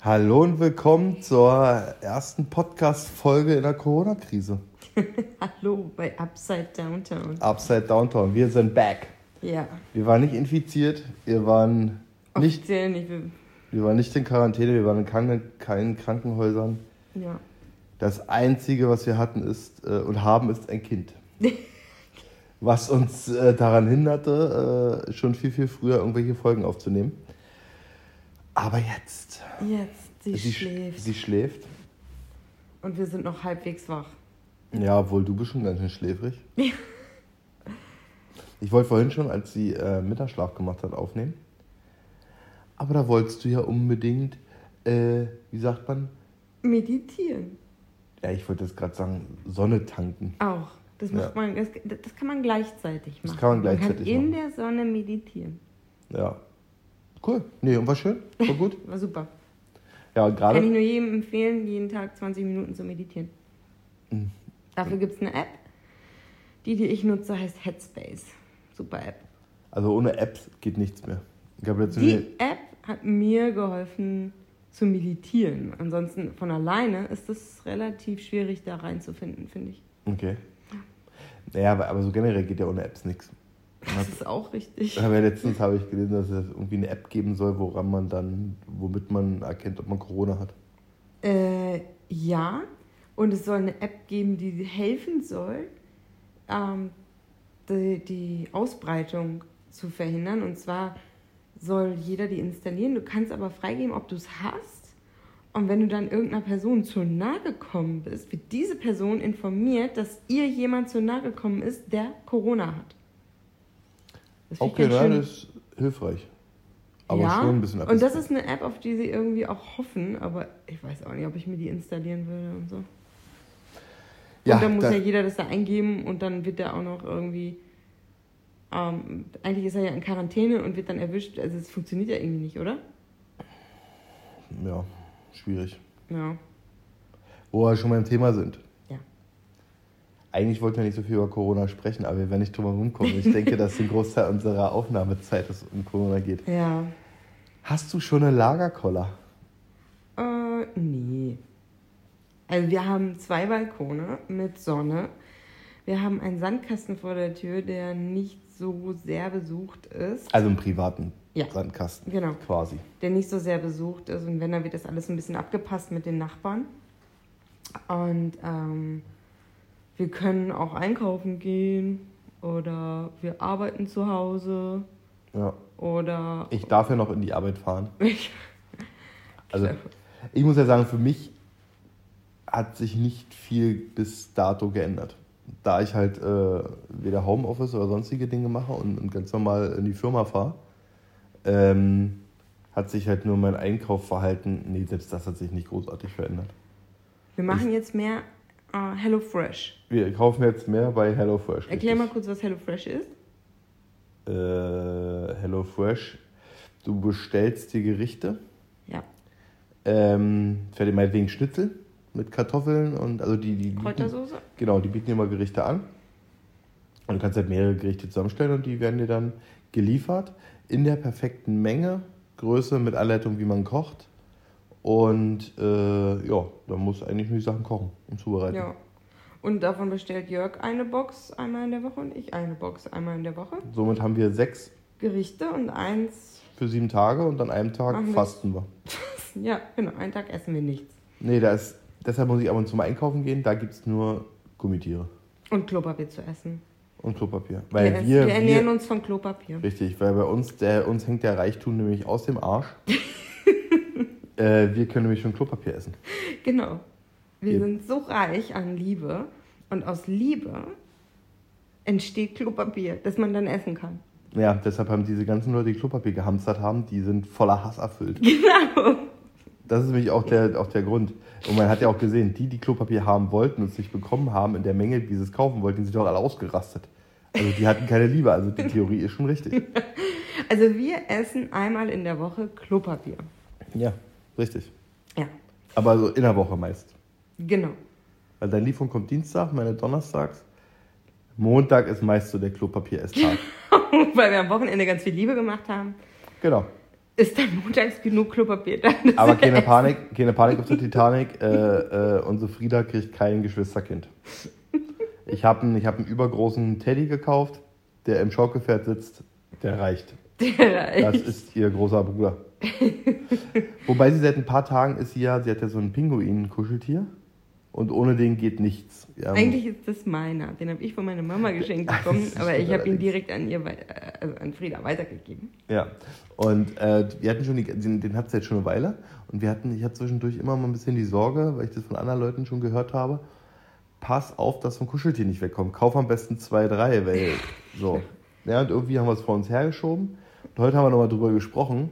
Hallo und willkommen zur ersten Podcast-Folge in der Corona-Krise. Hallo bei Upside Downtown. Upside Downtown. Wir sind back. Ja, Wir waren nicht infiziert, wir waren nicht, nicht. wir waren nicht in Quarantäne, wir waren in keinen, keinen Krankenhäusern. Ja. Das Einzige, was wir hatten ist äh, und haben, ist ein Kind. Was uns äh, daran hinderte, äh, schon viel, viel früher irgendwelche Folgen aufzunehmen. Aber jetzt. Jetzt, sie, sch- schläft. Sie schläft. Und wir sind noch halbwegs wach. Ja, obwohl du bist schon ganz schön schläfrig. Ich wollte vorhin schon, als sie äh, Mittagsschlaf gemacht hat, aufnehmen. Aber da wolltest du ja unbedingt, äh, wie sagt man? Meditieren. Ja, ich wollte jetzt gerade sagen, Sonne tanken. Auch. Das, macht Ja. man, das, das kann man gleichzeitig machen. Das kann man gleichzeitig Man kann in machen. der Sonne meditieren. Ja. Cool. Nee, und war schön? War gut? War super. Ja, und Kann ich nur jedem empfehlen, jeden Tag 20 Minuten zu meditieren. Mhm. Dafür gibt es eine App. Die, die ich nutze, heißt Headspace. Super App. Also ohne Apps geht nichts mehr. Ich habe letztens. Die App hat mir geholfen zu meditieren. Ansonsten von alleine ist es relativ schwierig, da reinzufinden, finde ich. Okay. Naja, aber, aber so generell geht ja ohne Apps nichts. Das ist auch richtig. Aber letztens habe ich gelesen, dass es irgendwie eine App geben soll, woran man dann, womit man erkennt, ob man Corona hat. Äh, ja, und es soll eine App geben, die helfen soll, ähm, die, die Ausbreitung zu verhindern. Und zwar soll jeder die installieren. Du kannst aber freigeben, ob du es hast. Und wenn du dann irgendeiner Person zu nahe gekommen bist, wird diese Person informiert, dass ihr jemand zu nahe gekommen ist, der Corona hat. Das Okay, schön. das ist hilfreich. Aber ja, schon ein bisschen und das ist eine App, auf die sie irgendwie auch hoffen, aber ich weiß auch nicht, ob ich mir die installieren würde und so. ja, und dann muss da, ja jeder das da eingeben und dann wird der auch noch irgendwie. Ähm, eigentlich ist er ja in Quarantäne und wird dann erwischt. Also es funktioniert ja irgendwie nicht, oder? ja, schwierig. Ja. Wo wir schon beim Thema sind. Eigentlich wollten wir nicht so viel über Corona sprechen, aber wir werden nicht drum herum kommen. Ich denke, dass ein Großteil unserer Aufnahmezeit es um Corona geht. Ja. Hast du schon eine Lagerkoller? Äh, nee. Also wir haben zwei Balkone mit Sonne. Wir haben einen Sandkasten vor der Tür, der nicht so sehr besucht ist. Also einen privaten Ja. Sandkasten Genau. quasi. der nicht so sehr besucht ist. Und wenn, dann wird das alles ein bisschen abgepasst mit den Nachbarn. Und ähm, wir können auch einkaufen gehen oder wir arbeiten zu Hause Ja. oder Ich darf ja noch in die Arbeit fahren. Also ich muss ja sagen, für mich hat sich nicht viel bis dato geändert. Da ich halt äh, weder Homeoffice oder sonstige Dinge mache und, und ganz normal in die Firma fahre, ähm, hat sich halt nur mein Einkaufsverhalten, nee, selbst das hat sich nicht großartig verändert. wir machen jetzt mehr äh, HelloFresh. Wir kaufen jetzt mehr bei HelloFresh. Erklär mal kurz, was HelloFresh ist. Äh, HelloFresh, du bestellst die Gerichte, Ja, ähm, fertig meinetwegen Schnitzel mit Kartoffeln und also die, die bieten- Kräutersoße. Genau, die bieten immer Gerichte an. Und du kannst halt mehrere Gerichte zusammenstellen und die werden dir dann geliefert in der perfekten Menge, Größe mit Anleitung, wie man kocht. Und äh, ja, da muss eigentlich nur die Sachen kochen und zubereiten. Ja. Und davon bestellt Jörg eine Box einmal in der Woche und ich eine Box einmal in der Woche. Somit haben wir sechs Gerichte und eins, für sieben Tage und an einem Tag fasten wir. ja, genau, einen Tag essen wir nichts. Nee, da ist, deshalb muss ich ab und zu mal einkaufen gehen. Da gibt es nur Gummitiere Und Klopapier zu essen. und Klopapier. Weil wir, wir, wir ernähren wir, uns von Klopapier. Richtig, weil bei uns, der, uns hängt der Reichtum nämlich aus dem Arsch. äh, wir können nämlich schon Klopapier essen. Genau. Wir Eben. sind so reich an Liebe und aus Liebe entsteht Klopapier, das man dann essen kann. Ja, deshalb haben diese ganzen Leute, die Klopapier gehamstert haben, die sind voller Hass erfüllt. Genau. Das ist nämlich auch der, auch der Grund. Und man hat ja auch gesehen, die, die Klopapier haben wollten und es nicht bekommen haben, in der Menge, wie sie es kaufen wollten, sind doch alle ausgerastet. Also die hatten keine Liebe, also die Theorie ist schon richtig. Also wir essen einmal in der Woche Klopapier. Ja, richtig. Ja, Aber so in der Woche meist. genau. Weil deine Lieferung kommt Dienstag, meine donnerstags. Montag ist meist so der Klopapier-Esstag. Weil wir am Wochenende ganz viel Liebe gemacht haben. genau. ist dann montags genug Klopapier da. Aber keine. Panik, keine Panik auf der Titanic. Äh, äh, unsere Frieda kriegt kein Geschwisterkind. Ich habe einen, ich hab einen übergroßen Teddy gekauft, der im Schaukelpferd sitzt. Der reicht. Das ist ihr großer Bruder. Wobei sie seit ein paar Tagen ist sie ja, sie hat ja so ein Pinguin-Kuscheltier. Und ohne den geht nichts. Haben- Eigentlich ist das meiner. Den habe ich von meiner Mama geschenkt bekommen, aber ich habe ihn direkt an ihr, äh, also an Frieda weitergegeben. Ja, und äh, wir hatten schon, die, den, den hat es jetzt schon eine Weile. Und wir hatten, ich hatte zwischendurch immer mal ein bisschen die Sorge, weil ich das von anderen Leuten schon gehört habe, pass auf, dass ein Kuscheltier nicht wegkommt. Kauf am besten zwei, drei, weil so. Ja, und irgendwie haben wir es vor uns hergeschoben. Und heute haben wir nochmal drüber gesprochen.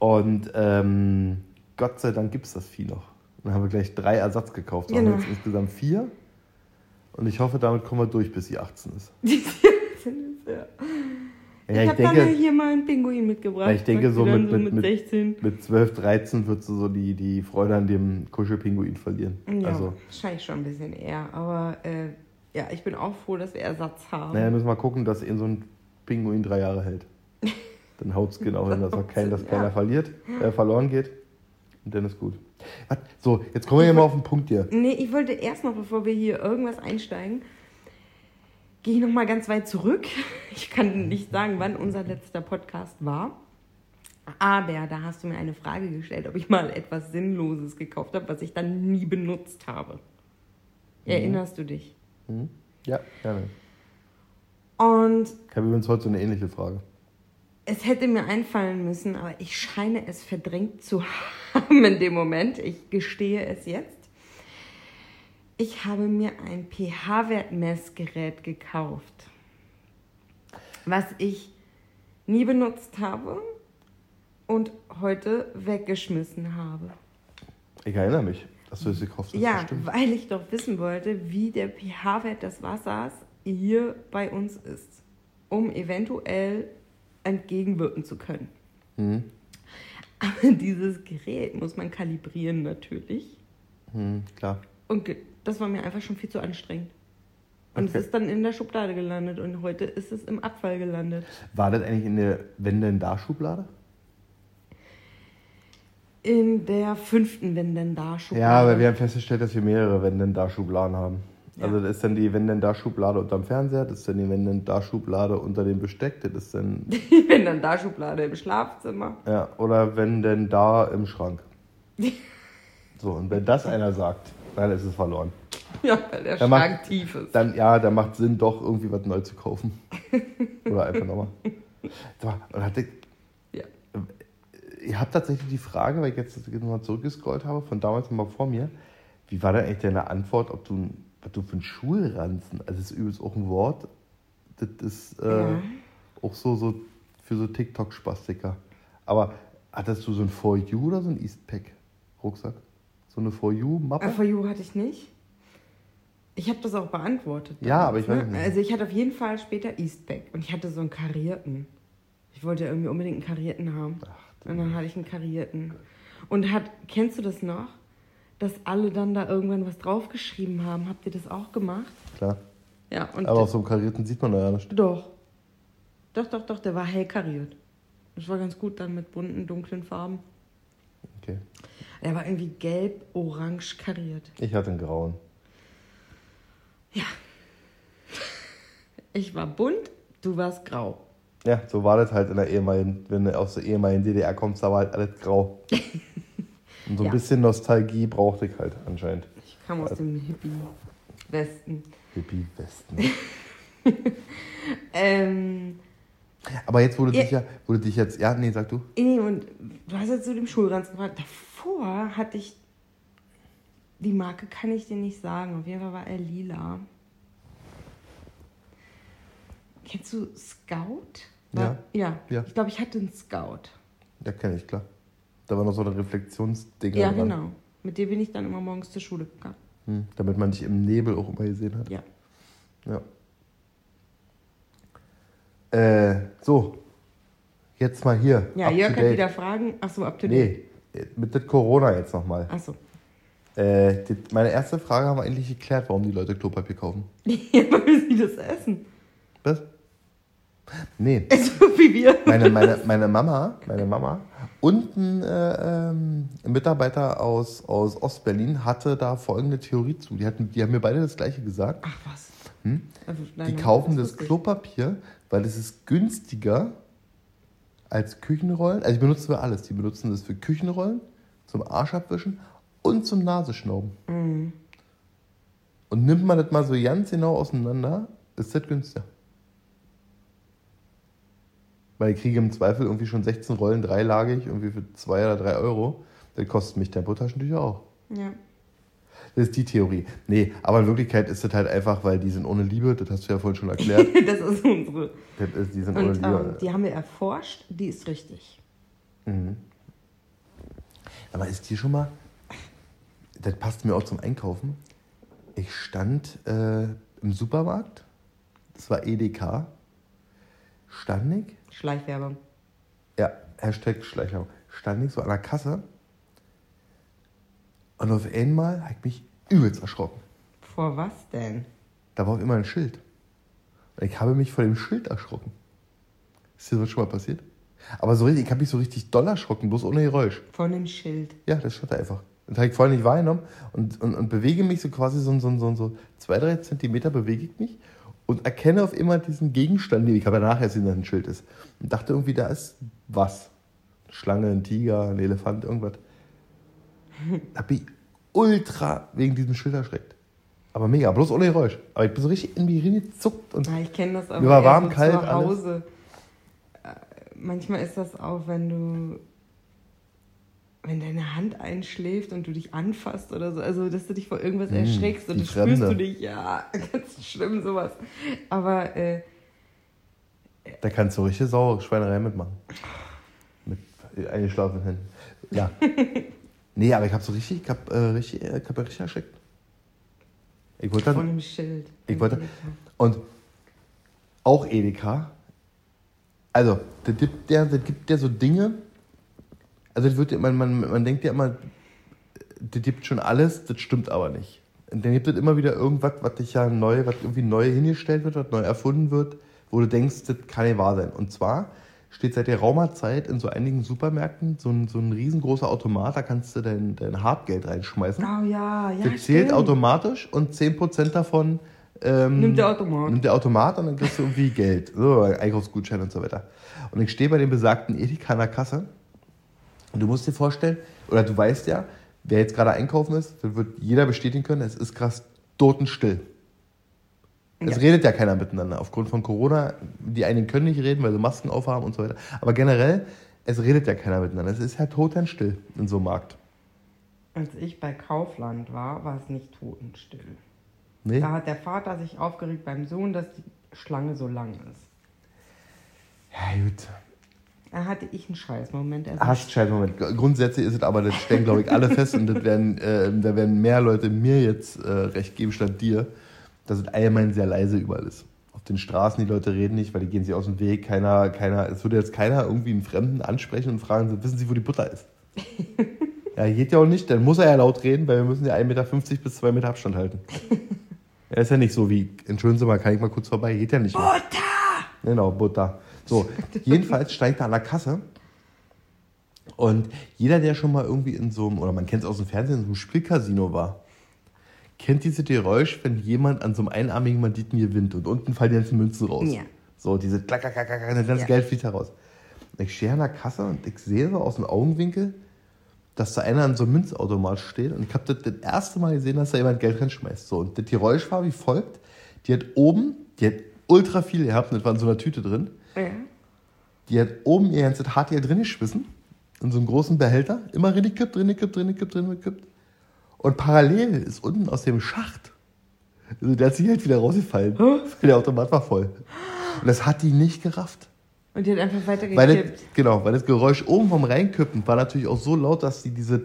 Und ähm, Gott sei Dank gibt es das Vieh noch. Dann haben wir gleich drei Ersatz gekauft. Wir Genau. haben jetzt insgesamt vier. Und ich hoffe, damit kommen wir durch, bis sie 18 ist. ja. Ja, ich ich habe dann hier mal einen Pinguin mitgebracht. Ich denke, so sie dann mit- mit- mit- 16. mit 12, 13 wird sie so die, die Freude an dem Kuschelpinguin verlieren. Ja, Also, wahrscheinlich schon ein bisschen eher. Aber äh, ja, ich bin auch froh, dass wir Ersatz haben. naja, müssen wir mal gucken, dass eben so ein Pinguin drei Jahre hält. Dann haut es genau hin, dass, kein, dass Ja. keiner verliert, äh, verloren geht. Und dann ist gut. So, jetzt kommen wir hier mal auf den Punkt hier. Nee, ich wollte erst noch, bevor wir hier irgendwas einsteigen, gehe ich noch mal ganz weit zurück. Ich kann nicht sagen, wann unser letzter Podcast war. Aber da hast du mir eine Frage gestellt, ob ich mal etwas Sinnloses gekauft habe, was ich dann nie benutzt habe. Erinnerst du dich? Hm? Ja, gerne. Und Ich habe übrigens heute so eine ähnliche Frage. Es hätte mir einfallen müssen, aber ich scheine es verdrängt zu haben in dem Moment. Ich gestehe es jetzt. Ich habe mir ein pH-Wert-Messgerät gekauft, was ich nie benutzt habe und heute weggeschmissen habe. Ich erinnere mich, dass du es gekauft hast. ja, weil ich doch wissen wollte, wie der pH-Wert des Wassers hier bei uns ist, um eventuell entgegenwirken zu können. Hm. Aber dieses Gerät muss man kalibrieren natürlich. Hm, klar. Und das war mir einfach schon viel zu anstrengend. Und Okay. es ist dann in der Schublade gelandet und heute ist es im Abfall gelandet. War das eigentlich in der Wenn denn da Schublade? In der fünften, wenn denn da Schublade. Ja, aber wir haben festgestellt, dass wir mehrere Wenn denn da Schubladen haben. Ja. Also das ist dann die Wenn denn da Schublade unterm Fernseher, das ist dann die Wenn denn da Schublade unter dem Besteck, das ist dann wenn dann da Schublade im Schlafzimmer. ja oder wenn denn da im Schrank. So und wenn das einer sagt, dann ist es verloren. Ja, weil der Der Schrank macht- tief ist. Dann ja, da macht Sinn doch irgendwie was neu zu kaufen oder einfach nochmal. Und hatte Ja. Ihr habt tatsächlich die Frage, weil ich jetzt nochmal zurückgescrollt habe, von damals nochmal vor mir. Wie war denn eigentlich deine Antwort, ob du, ein- was du für einen Schulranzen, also das ist übrigens auch ein Wort, das ist äh, Ja. auch so, so für so TikTok-Spastiker. Aber hattest du so ein For You oder so ein Eastpack-Rucksack? So eine For You-Mappe? Äh, For You hatte ich nicht. Ich habe das auch beantwortet. Ja, aber ich weiß ne? nicht. Also ich hatte auf jeden Fall später Eastpack und ich hatte so einen karierten. Ich wollte irgendwie unbedingt einen karierten haben. und dann hatte ich einen karierten. Und hat, kennst du das noch? Dass alle dann da irgendwann was draufgeschrieben haben. Habt ihr das auch gemacht? Klar. Ja, und Aber auf so einem karierten sieht man da ja nicht. doch. Doch, doch, doch, der war hell kariert. Das war ganz gut dann mit bunten, dunklen Farben. Okay. Der war irgendwie gelb, orange kariert. Ich hatte einen grauen. Ich war bunt, du warst grau. Ja, so war das halt in der ehemaligen, wenn du aus der ehemaligen DDR kommst, da war halt alles grau. Und so ein Ja. bisschen Nostalgie brauchte ich halt anscheinend. Ich kam aus dem Hippie-Westen. Hippie-Westen. Ähm, Aber jetzt wurde Ja. dich ja, wurde dich jetzt, ja, nee, sag du. nee, und du hast jetzt zu dem Schulranzen gefragt. Davor hatte ich, die Marke kann ich dir nicht sagen. Auf jeden Fall war er lila. Kennst du Scout? War, ja. Ja. Ich glaube, ich hatte einen Scout. Ja, kenne ich, klar. Da war noch so ein Reflexionsding Ja, dran. genau. Mit dem bin ich dann immer morgens zur Schule gegangen. Hm, damit man dich im Nebel auch immer gesehen hat. Ja. Ja. Äh, so. Jetzt mal hier. Ja, Jörg hat wieder Fragen. Achso, up to date. Nee, mit das Corona jetzt nochmal. Achso. Äh, die, meine erste Frage haben wir eigentlich geklärt, warum die Leute Klopapier kaufen. Ja, weil sie das essen. Was? Nee. So wie wir. Meine, meine, meine Mama, meine Mama Und ein, äh, ähm, ein Mitarbeiter aus, aus Ostberlin hatte da folgende Theorie zu. Die, hatten, die haben mir beide das gleiche gesagt. Ach was. Hm? Also, Die kaufen das ich. Klopapier, weil es ist günstiger als Küchenrollen. Also die benutzen für alles. Die benutzen das für Küchenrollen, zum Arschabwischen und zum Nasenschnauben. Mhm. Und nimmt man das mal so ganz genau auseinander, ist das günstiger. Weil ich kriege im Zweifel irgendwie schon 16 Rollen dreilagig, irgendwie für 2 oder 3 Euro. Das kostet mich Tempotaschentücher auch. Ja. Das ist die Theorie. Nee, aber in Wirklichkeit ist das halt einfach, weil die sind ohne Liebe, das hast du ja vorhin schon erklärt. das ist unsere. das ist, die sind ohne Und Liebe. ähm, die haben wir erforscht, die ist richtig. Mhm. Aber ist dir schon mal, das passt mir auch zum Einkaufen. Ich stand äh, im Supermarkt, das war EDK, stand ich, Schleichwerbung. ja, Hashtag Schleichwerbung, stand ich so an der Kasse und auf einmal habe ich mich übelst erschrocken. Vor was denn? Da war auf einmal ein Schild. Und ich habe mich vor dem Schild erschrocken. Ist dir das schon mal passiert? Aber so richtig, ich habe mich so richtig doll erschrocken, bloß ohne Geräusch. Von dem Schild. Ja, das stand da einfach. Das habe ich vorher nicht wahrgenommen und, und, und bewege mich so quasi so, so, so, so zwei, drei Zentimeter bewege ich mich und erkenne auf immer diesen Gegenstand, den ich habe ja nachher gesehen, dass ein Schild ist. Und dachte irgendwie, da ist was. Eine Schlange, ein Tiger, ein Elefant, irgendwas. Da bin ich ultra wegen diesem Schild erschreckt. Aber mega, bloß ohne Geräusch. Aber ich bin so richtig in mich reingezuckt und Ja, ich kenne das aber Mir war warm, so kalt, zu Hause. Äh, Manchmal ist das auch, wenn du wenn deine Hand einschläft und du dich anfasst oder so, also dass du dich vor irgendwas Mm, erschreckst und die das spürst Fremde. du dich, ja, ganz schlimm sowas. Aber äh, Da kannst du richtig saure Schweinerei mitmachen. Mit eingeschlafenen Händen. Ja. nee, aber ich hab so richtig, ich hab, äh, richtig, ich hab richtig erschreckt. Ich wollte von dann, dem Schild. ich wollte, und auch Edeka, also, da gibt der, da gibt der so Dinge, also das wird, man, man, man denkt ja immer, das gibt schon alles, das stimmt aber nicht. Und dann gibt es immer wieder irgendwas, was dich ja neu, was irgendwie neu hingestellt wird, was neu erfunden wird, wo du denkst, das kann nicht wahr sein. Und zwar steht seit geraumer Zeit in so einigen Supermärkten so ein, so ein riesengroßer Automat, da kannst du dein, dein Hartgeld reinschmeißen. Oh ja, ja. das zählt stimmt. automatisch und 10% davon ähm, Nimmt der Automat. Nimmt der Automat und dann kriegst du irgendwie Geld. So, Einkaufsgutschein und so weiter. Und ich stehe bei dem besagten Edeka an der Kasse und du musst dir vorstellen, oder du weißt ja, wer jetzt gerade einkaufen ist, das wird jeder bestätigen können, es ist krass totenstill. Es Ja. redet ja keiner miteinander. Aufgrund von Corona, die einen können nicht reden, weil sie Masken aufhaben und so weiter. Aber generell, es redet ja keiner miteinander. Es ist ja totenstill in so einem Markt. Als ich bei Kaufland war, war es nicht totenstill. Nee? Da hat der Vater sich aufgeregt beim Sohn, dass die Schlange so lang ist. Ja, gut. Da hatte ich einen Scheißmoment. erwischt. Hast scheiß Moment. Grundsätzlich ist es aber, das stellen glaube ich alle fest und das werden, äh, da werden mehr Leute mir jetzt äh, recht geben statt dir, dass es allgemein sehr leise überall ist. Auf den Straßen, die Leute reden nicht, weil die gehen sich aus dem Weg. Keiner, keiner, es würde jetzt keiner irgendwie einen Fremden ansprechen und fragen, wissen Sie, wo die Butter ist? ja, geht ja auch nicht, dann muss er ja laut reden, weil wir müssen ja 1,50 Meter bis 2 Meter Abstand halten. ja, ist ja nicht so wie, entschuldigen Sie mal, kann ich mal kurz vorbei? Geht ja nicht mehr. Butter! Genau, Butter. So, jedenfalls steigt er an der Kasse. Und jeder, der schon mal irgendwie in so einem, oder man kennt es aus dem Fernsehen, in so einem Spielcasino war, kennt diese Geräusch, wenn jemand an so einem einarmigen Banditen gewinnt und unten fallen die ganzen Münzen raus. Ja. So, diese klack, klack, klack, klack, das ganze Ja. Geld fliegt heraus. Und ich stehe an der Kasse und ich sehe so aus dem Augenwinkel, dass da einer an so einem Münzautomat steht und ich habe das das erste Mal gesehen, dass da jemand Geld reinschmeißt. So, und das Geräusch war wie folgt. Die hat oben, die hat ultra viel gehabt und das war in so einer Tüte drin. Ja. Die hat oben ihr ganzes Hartgeld drin geschmissen. In so einem großen Behälter. Immer reingekippt, reingekippt, reingekippt, reingekippt. Und parallel ist unten aus dem Schacht, also der hat sich halt wieder rausgefallen. Weil der Automat war voll. Und das hat die nicht gerafft. Und die hat einfach Weil das, weitergekippt. genau, weil das Geräusch oben vom Reinkippen war natürlich auch so laut, dass sie diese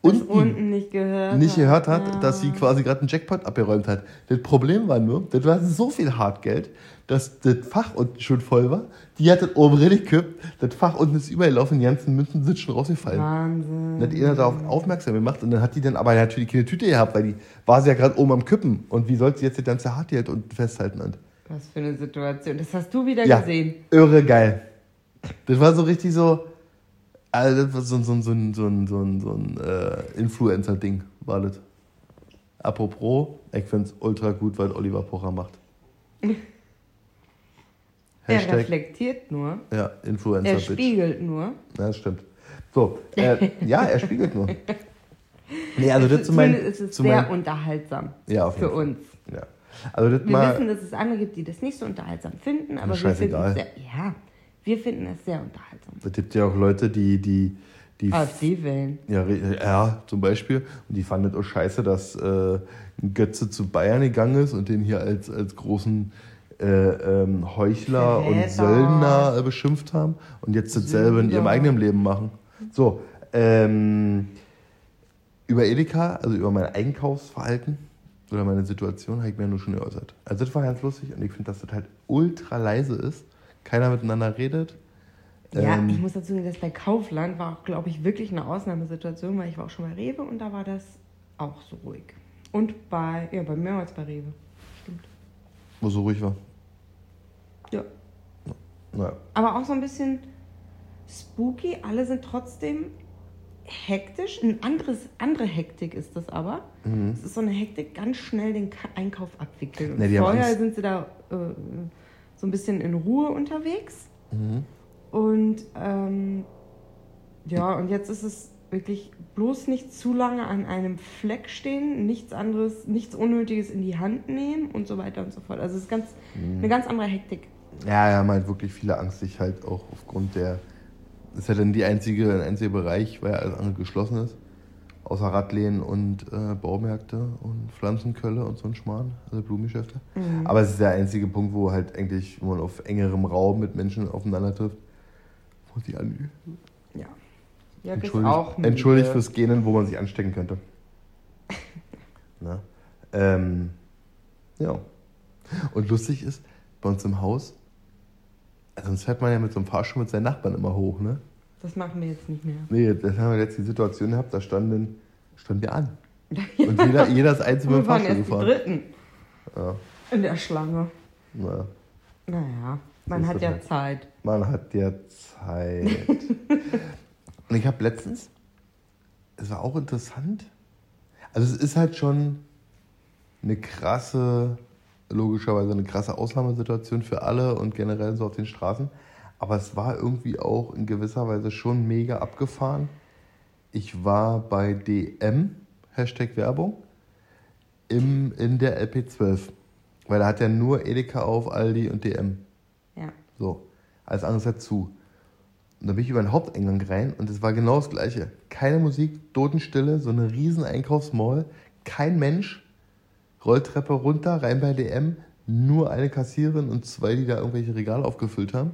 unten unten nicht gehört nicht hat. gehört hat, Ja. dass sie quasi gerade einen Jackpot abgeräumt hat. Das Problem war nur, das war so viel Hartgeld, dass das Fach unten schon voll war. Die hat das oben reingekippt, das Fach unten ist übergelaufen, die ganzen Münzen sind schon rausgefallen. Wahnsinn. Dann hat einer darauf aufmerksam gemacht und dann hat die dann aber natürlich keine Tüte gehabt, weil die war sie ja gerade oben am Kippen. Und wie soll sie jetzt das ganze Hartgeld unten festhalten? Und Was für eine Situation. Das hast du wieder ja, gesehen. irre geil. Das war so richtig so, Also das war so, so, so, so, so, so ein, so ein äh, Influencer-Ding, war das. Apropos, ich finde es ultra gut, was Oliver Pocher macht. er reflektiert nur. Ja, Influencer. Er spiegelt nur. Ja, das stimmt. So, äh, ja, er spiegelt nur. Nee, also das zu mein, ist es sehr mein, unterhaltsam ja, für Fall. uns. Ja. Also das wir mal, wissen, dass es andere gibt, die das nicht so unterhaltsam finden, aber wir finden, es sehr, ja, wir finden es sehr unterhaltsam. Es gibt ja auch Leute, die, die, die AfD wählen. Ja, ja, zum Beispiel. Und die fanden es auch scheiße, dass äh, Götze zu Bayern gegangen ist und den hier als, als großen äh, ähm, Heuchler Verräter. und Söldner äh, beschimpft haben und jetzt dasselbe in ihrem eigenen Leben machen. So, ähm, über Edeka, also über mein Einkaufsverhalten oder meine Situation, habe ich mir nur schon geäußert. Also das war ganz lustig und ich finde, dass das halt ultra leise ist, keiner miteinander redet. Ja, ähm, ich muss dazu sagen, dass bei Kaufland war auch, glaube ich, wirklich eine Ausnahmesituation, weil ich war auch schon bei Rewe und da war das auch so ruhig. Und bei, ja, bei mehr als bei Rewe. Stimmt. Wo so ruhig war. Ja. Naja. Aber auch so ein bisschen spooky. Alle sind trotzdem hektisch. Ein anderes, andere Hektik ist das aber. Mhm. Es ist so eine Hektik, ganz schnell den Einkauf abwickeln. Nee, vorher sind sie da äh, so ein bisschen in Ruhe unterwegs. Mhm. Und ähm, ja, und jetzt ist es wirklich bloß nicht zu lange an einem Fleck stehen, nichts anderes, nichts Unnötiges in die Hand nehmen und so weiter und so fort. Also es ist ganz, mhm. eine ganz andere Hektik. Ja, ja, man hat wirklich viele Angst, sich halt auch aufgrund der ist ja dann die einzige, der einzige Bereich, weil alles andere geschlossen ist. Außer Radlehnen und äh, Baumärkte und Pflanzenkölle und so ein Schmarrn, also Blumengeschäfte. Mhm. Aber es ist der einzige Punkt, wo halt eigentlich, wo man auf engerem Raum mit Menschen aufeinander trifft. Muss ich an. Ja. ja entschuldigt, auch entschuldigt fürs Genen, wo man sich anstecken könnte. Na? Ähm, ja. Und lustig ist, bei uns im Haus sonst fährt man ja mit so einem Fahrstuhl mit seinen Nachbarn immer hoch, ne? Das machen wir jetzt nicht mehr. Nee, das haben wir jetzt die Situation gehabt, da standen, standen wir an. Und jeder, jeder ist einzeln mit dem Fahrstuhl gefahren. Wir dritten. Ja. In der Schlange. Ja. Naja, man hat ja. Zeit. Man hat ja Zeit. Und ich habe letztens, es war auch interessant, also es ist halt schon eine krasse logischerweise eine krasse Ausnahmesituation für alle und generell so auf den Straßen. Aber es war irgendwie auch in gewisser Weise schon mega abgefahren. Ich war bei DM, Hashtag Werbung, im, in der LP12. Weil da hat ja nur Edeka auf, Aldi und DM. Ja. So, alles andere hat zu. Und da bin ich über den Haupteingang rein und es war genau das Gleiche. Keine Musik, Totenstille, so eine riesen Einkaufsmall, kein Mensch, Rolltreppe runter, rein bei DM, nur eine Kassiererin und zwei, die da irgendwelche Regale aufgefüllt haben.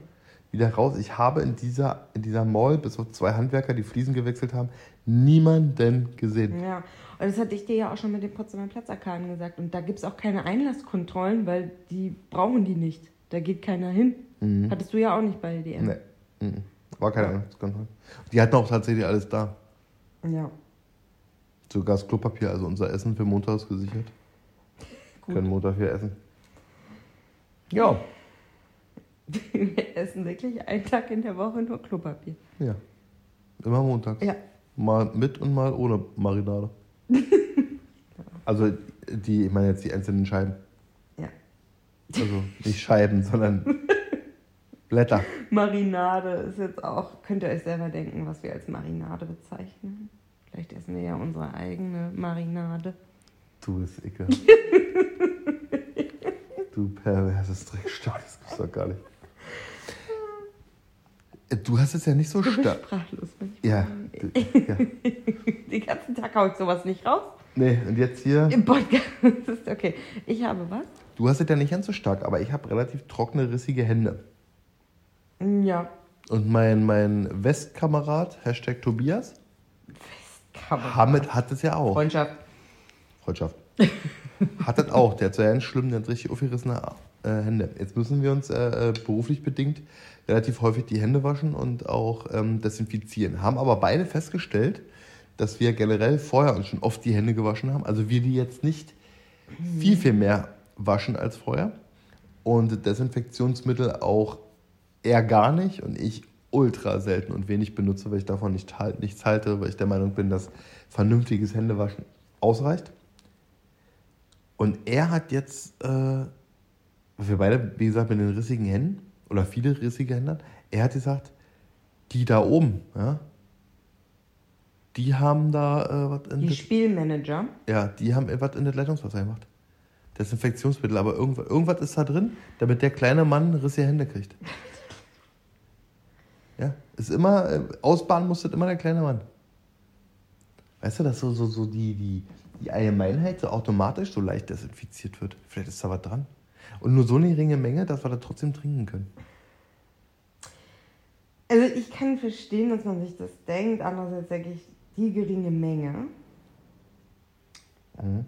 Wieder raus. Ich habe in dieser, in dieser Mall, bis auf zwei Handwerker, die Fliesen gewechselt haben, niemanden gesehen. Ja, und das hatte ich dir ja auch schon mit den Potsdamer Platzarkaden gesagt. Und da gibt es auch keine Einlasskontrollen, weil die brauchen die nicht. Da geht keiner hin. Mhm. Hattest du ja auch nicht bei DM. Nee, mhm. war keine Einlasskontrolle. Die hatten auch tatsächlich alles da. Ja. Sogar das Klopapier, also unser Essen für Montag ist gesichert. Gut. Können Montag hier essen. Ja. Wir essen wirklich einen Tag in der Woche nur Klopapier. Ja. Immer montags. Ja. Mal mit und mal ohne Marinade. also die, ich meine jetzt die einzelnen Scheiben. Ja. Also nicht Scheiben, sondern Blätter. Marinade ist jetzt auch, könnt ihr euch selber denken, was wir als Marinade bezeichnen. Vielleicht essen wir ja unsere eigene Marinade. Du bist ekelhaft. du perverses Dreckstück, das gibt's doch gar nicht. Du hast es ja nicht so stark. sprachlos. Ja, ja. Den ganzen Tag hau ich sowas nicht raus. Nee, und jetzt hier. Im Podcast. okay. Ich habe was? Du hast es ja nicht ganz so stark, aber ich habe relativ trockene, rissige Hände. Ja. Und mein, mein Westkamerad, Hashtag Tobias, Westkamerad. Hamid hat es ja auch. Freundschaft. Freundschaft. Hat das auch. Der hat so ganz schlimm, der hat richtig aufgerissene äh, Hände. Jetzt müssen wir uns äh, äh, beruflich bedingt relativ häufig die Hände waschen und auch ähm, desinfizieren. Haben aber beide festgestellt, dass wir generell vorher uns schon oft die Hände gewaschen haben. Also wir die jetzt nicht viel, viel mehr waschen als vorher. Und Desinfektionsmittel auch eher gar nicht und ich ultra selten und wenig benutze, weil ich davon nicht, nichts halte, weil ich der Meinung bin, dass vernünftiges Händewaschen ausreicht. Und er hat jetzt, äh, wir beide, wie gesagt, mit den rissigen Händen oder viele rissige Hände, er hat gesagt, die da oben, ja, die haben da äh, was in Die Spielmanager? Ja, die haben was in das Leitungswasser gemacht. Desinfektionsmittel, aber irgendwas, irgendwas ist da drin, damit der kleine Mann rissige Hände kriegt. Ja, ist immer, äh, ausbaden muss das immer der kleine Mann. Weißt du, dass so, so, so die, die, die Allgemeinheit so automatisch so leicht desinfiziert wird. Vielleicht ist da was dran. Und nur so eine geringe Menge, dass wir da trotzdem trinken können. Also ich kann verstehen, dass man sich das denkt. Andererseits denke ich, die geringe Menge mhm.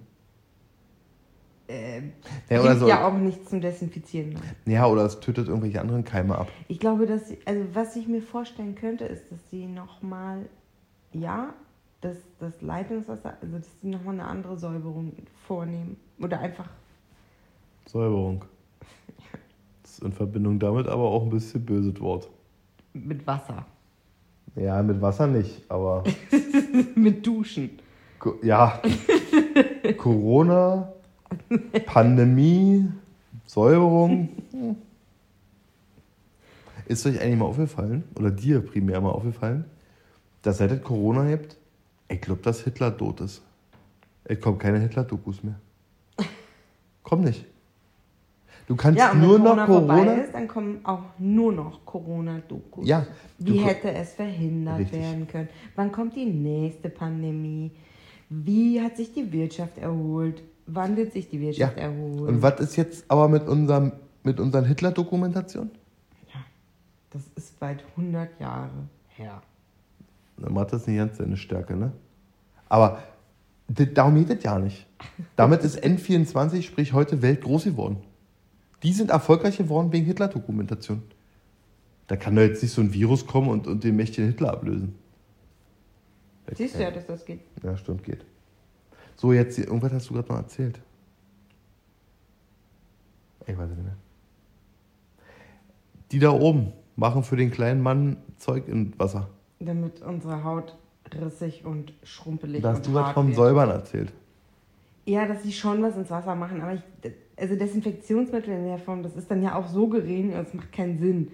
äh, ja, oder so. ja auch nichts zum Desinfizieren. Ne? Ja, oder es tötet irgendwelche anderen Keime ab. Ich glaube, dass, sie, also was ich mir vorstellen könnte, ist, dass sie nochmal, ja, das, das Leitungswasser, also dass sie nochmal eine andere Säuberung vornehmen. Oder einfach. Säuberung. Das ist in Verbindung damit aber auch ein bisschen böses Wort. Mit Wasser. Ja, mit Wasser nicht, aber. mit Duschen. Ja. Corona, Pandemie, Säuberung. Ist euch eigentlich mal aufgefallen, oder dir primär mal aufgefallen, dass seit es Corona gibt, ich glaube, dass Hitler tot ist. Es kommen keine Hitler-Dokus mehr. Komm nicht. Du kannst ja, und nur wenn Corona noch Corona. Vorbei ist, dann kommen auch nur noch Corona-Dokus. Ja. Wie hätte es verhindert richtig. werden können? Wann kommt die nächste Pandemie? Wie hat sich die Wirtschaft erholt? Wann wird sich die Wirtschaft ja. erholen? Und was ist jetzt aber mit, unserem, mit unseren Hitler-Dokumentationen? Ja, das ist bald 100 Jahre her. Mathe ist nicht ganz seine Stärke, ne? Aber darum geht es ja nicht. Damit ist N24, sprich heute Welt groß geworden. Die sind erfolgreich geworden wegen Hitler-Dokumentation. Da kann doch jetzt nicht so ein Virus kommen und, und den mächtigen Hitler ablösen. Siehst du ja, dass das geht. Ja, stimmt, geht. So, jetzt, irgendwas hast du gerade noch erzählt. Ich weiß nicht mehr. Die da oben machen für den kleinen Mann Zeug in Wasser. Damit unsere Haut rissig und schrumpelig Da hast du was vom Säubern erzählt. Ja, dass sie schon was ins Wasser machen, aber ich, also Desinfektionsmittel in der Form, das ist dann ja auch so gering, das macht keinen Sinn.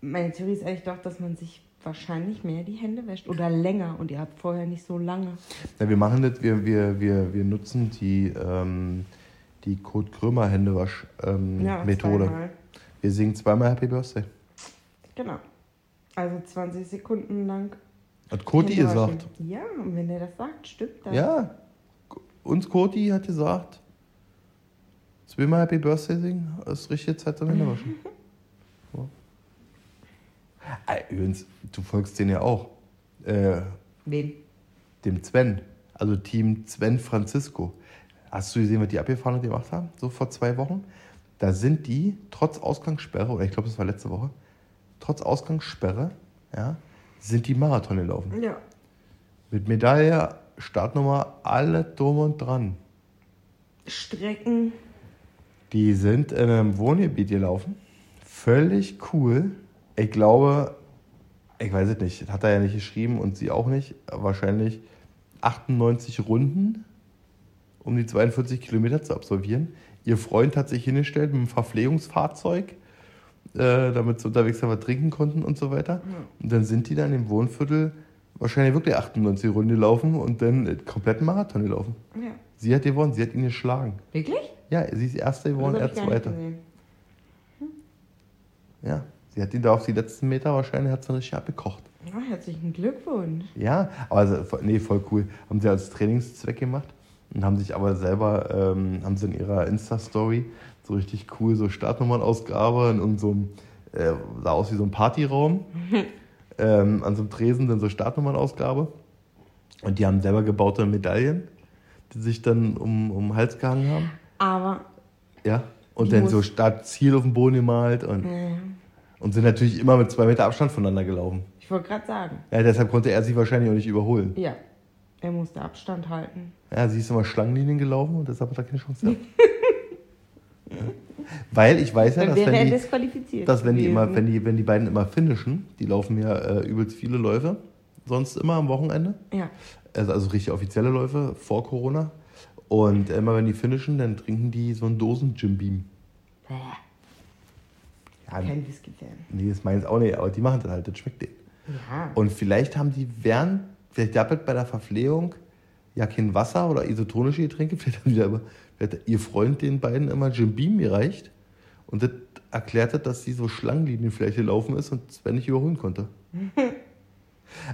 Meine Theorie ist eigentlich doch, dass man sich wahrscheinlich mehr die Hände wäscht oder länger und ihr habt vorher nicht so lange. Ja, wir machen das, wir, wir, wir, wir nutzen die, ähm, die Kurt Krömer Händewasch-Methode. Ähm, ja, wir singen zweimal Happy Birthday. Genau. Also 20 Sekunden lang. Hat Koti gesagt. Ja, und wenn er das sagt, stimmt das. Ja, uns Koti hat gesagt, zweimal Happy Birthday singen, ist richtige Zeit zum Händewaschen. so. Ah, übrigens, du folgst den ja auch. Äh, Wem? Dem Sven. Also Team Sven Francisco. Hast du gesehen, was die abgefahren und gemacht haben? So vor zwei Wochen? Da sind die trotz Ausgangssperre, oder ich glaube, das war letzte Woche, trotz Ausgangssperre, ja, sind die Marathon gelaufen. Ja. Mit Medaille, Startnummer, alle drum und dran. Strecken. Die sind in einem Wohngebiet gelaufen. Völlig cool. Ich glaube, ich weiß es nicht, hat er ja nicht geschrieben und sie auch nicht. Wahrscheinlich 98 Runden, um die 42 Kilometer zu absolvieren. Ihr Freund hat sich hingestellt mit einem Verpflegungsfahrzeug, äh, damit sie unterwegs was trinken konnten und so weiter. Ja. Und dann sind die dann im Wohnviertel wahrscheinlich wirklich 98 Runden gelaufen und dann den kompletten Marathon gelaufen. Ja. Sie hat gewonnen, sie hat ihn geschlagen. Wirklich? Ja, sie ist Erste geworden, er Zweiter. Hm. Ja, sie hat ihn da auf die letzten Meter wahrscheinlich hat sie richtig abgekocht. Ja, herzlichen Glückwunsch. Ja, aber also, nee, voll cool. Haben sie als Trainingszweck gemacht und haben sich aber selber, ähm, haben sie in ihrer Insta-Story so richtig cool so Startnummernausgabe in so einem, äh, sah aus wie so ein Partyraum. ähm, an so einem Tresen dann so Startnummernausgabe. Und die haben selber gebaute Medaillen, die sich dann um, um den Hals gehangen haben. Aber. Ja. Und dann so Startziel auf dem Boden gemalt und, ja. und sind natürlich immer mit zwei Meter Abstand voneinander gelaufen. Ich wollte gerade sagen. Ja, deshalb konnte er sich wahrscheinlich auch nicht überholen. Ja. Er musste Abstand halten. Ja, sie ist immer Schlangenlinien gelaufen und deshalb hat er keine Chance gehabt. Weil ich weiß ja, dass wenn die, dass wenn die immer, wenn die, wenn die beiden immer finishen, die laufen ja äh, übelst viele Läufe, sonst immer am Wochenende. Ja. Also, also richtig offizielle Läufe vor Corona. Und immer wenn die finishen, dann trinken die so einen Dosen Jim Beam. Bäh, Ja, Kein Whisky-Fan. nee, das meins auch nicht, aber die machen das halt, das schmeckt denen. Ja. Und vielleicht haben die während, vielleicht doppelt bei der Verpflegung ja kein Wasser oder isotonische Getränke, vielleicht haben die da immer, vielleicht hat ihr Freund den beiden immer Jim Beam gereicht und das erklärte, dass sie so Schlangenlinien vielleicht gelaufen ist und Sven nicht überholen konnte.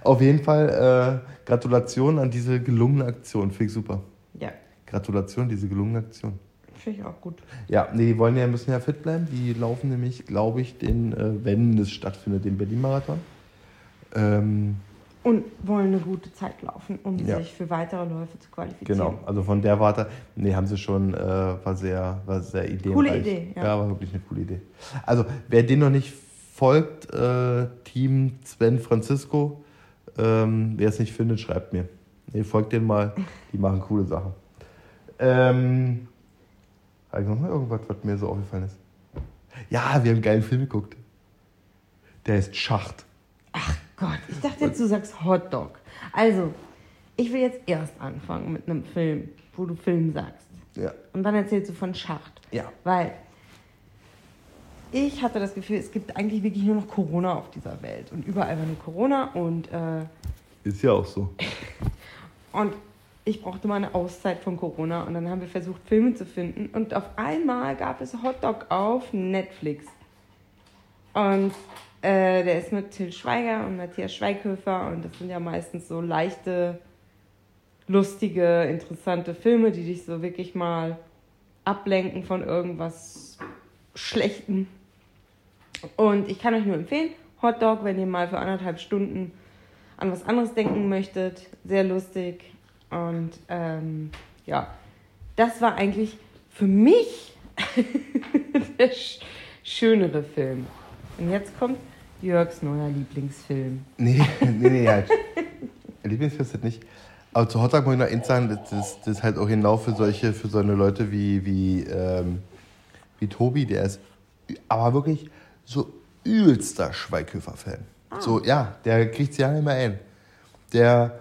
Auf jeden Fall äh, Gratulation an diese gelungene Aktion, finde ich super. ja, Gratulation, diese gelungene Aktion. finde ich auch gut. Ja, nee, die wollen ja, müssen ja fit bleiben. Die laufen nämlich, glaube ich, den, äh, wenn es stattfindet, den Berlin-Marathon. Ähm, Und wollen eine gute Zeit laufen, um Ja. sich für weitere Läufe zu qualifizieren. genau, also von der Warte, nee, haben sie schon, äh, war sehr, war sehr ideenreich. Coole Idee, ja. ja. war wirklich eine coole Idee. Also, wer den noch nicht folgt, äh, Team Sven Francisco, ähm, wer es nicht findet, schreibt mir. Nee, folgt denen mal, die machen coole Sachen. Ähm, habe ich noch mal irgendwas, was mir so aufgefallen ist? Ja, wir haben einen geilen Film geguckt. Der ist Schacht. Gott, ich dachte jetzt, du sagst Hotdog. Also, ich will jetzt erst anfangen mit einem Film, wo du Film sagst. Ja. Und dann erzählst du von Schacht. Ja. Weil ich hatte das Gefühl, es gibt eigentlich wirklich nur noch Corona auf dieser Welt. Und überall war nur Corona und, äh, Ist ja auch so. und ich brauchte mal eine Auszeit von Corona. Und dann haben wir versucht, Filme zu finden. Und auf einmal gab es Hotdog auf Netflix. Und äh, der ist mit Till Schweiger und Matthias Schweighöfer. Und das sind ja meistens so leichte, lustige, interessante Filme, die dich so wirklich mal ablenken von irgendwas Schlechtem. Und ich kann euch nur empfehlen, Hotdog, wenn ihr mal für anderthalb Stunden an was anderes denken möchtet. Sehr lustig. Und ähm, ja, das war eigentlich für mich der sch schönere Film. Und jetzt kommt Jörgs neuer Lieblingsfilm. Nee, nee, nee, halt. Lieblingsfilm ist das nicht. Aber zu Hotdog muss ich noch eins sagen, das ist, das ist halt auch genau für solche, für so eine Leute wie, wie, ähm, wie Tobi, der ist aber wirklich so übelster Schweighöfer-Fan. So, ja, der kriegt sie ja nicht mehr ein. Der,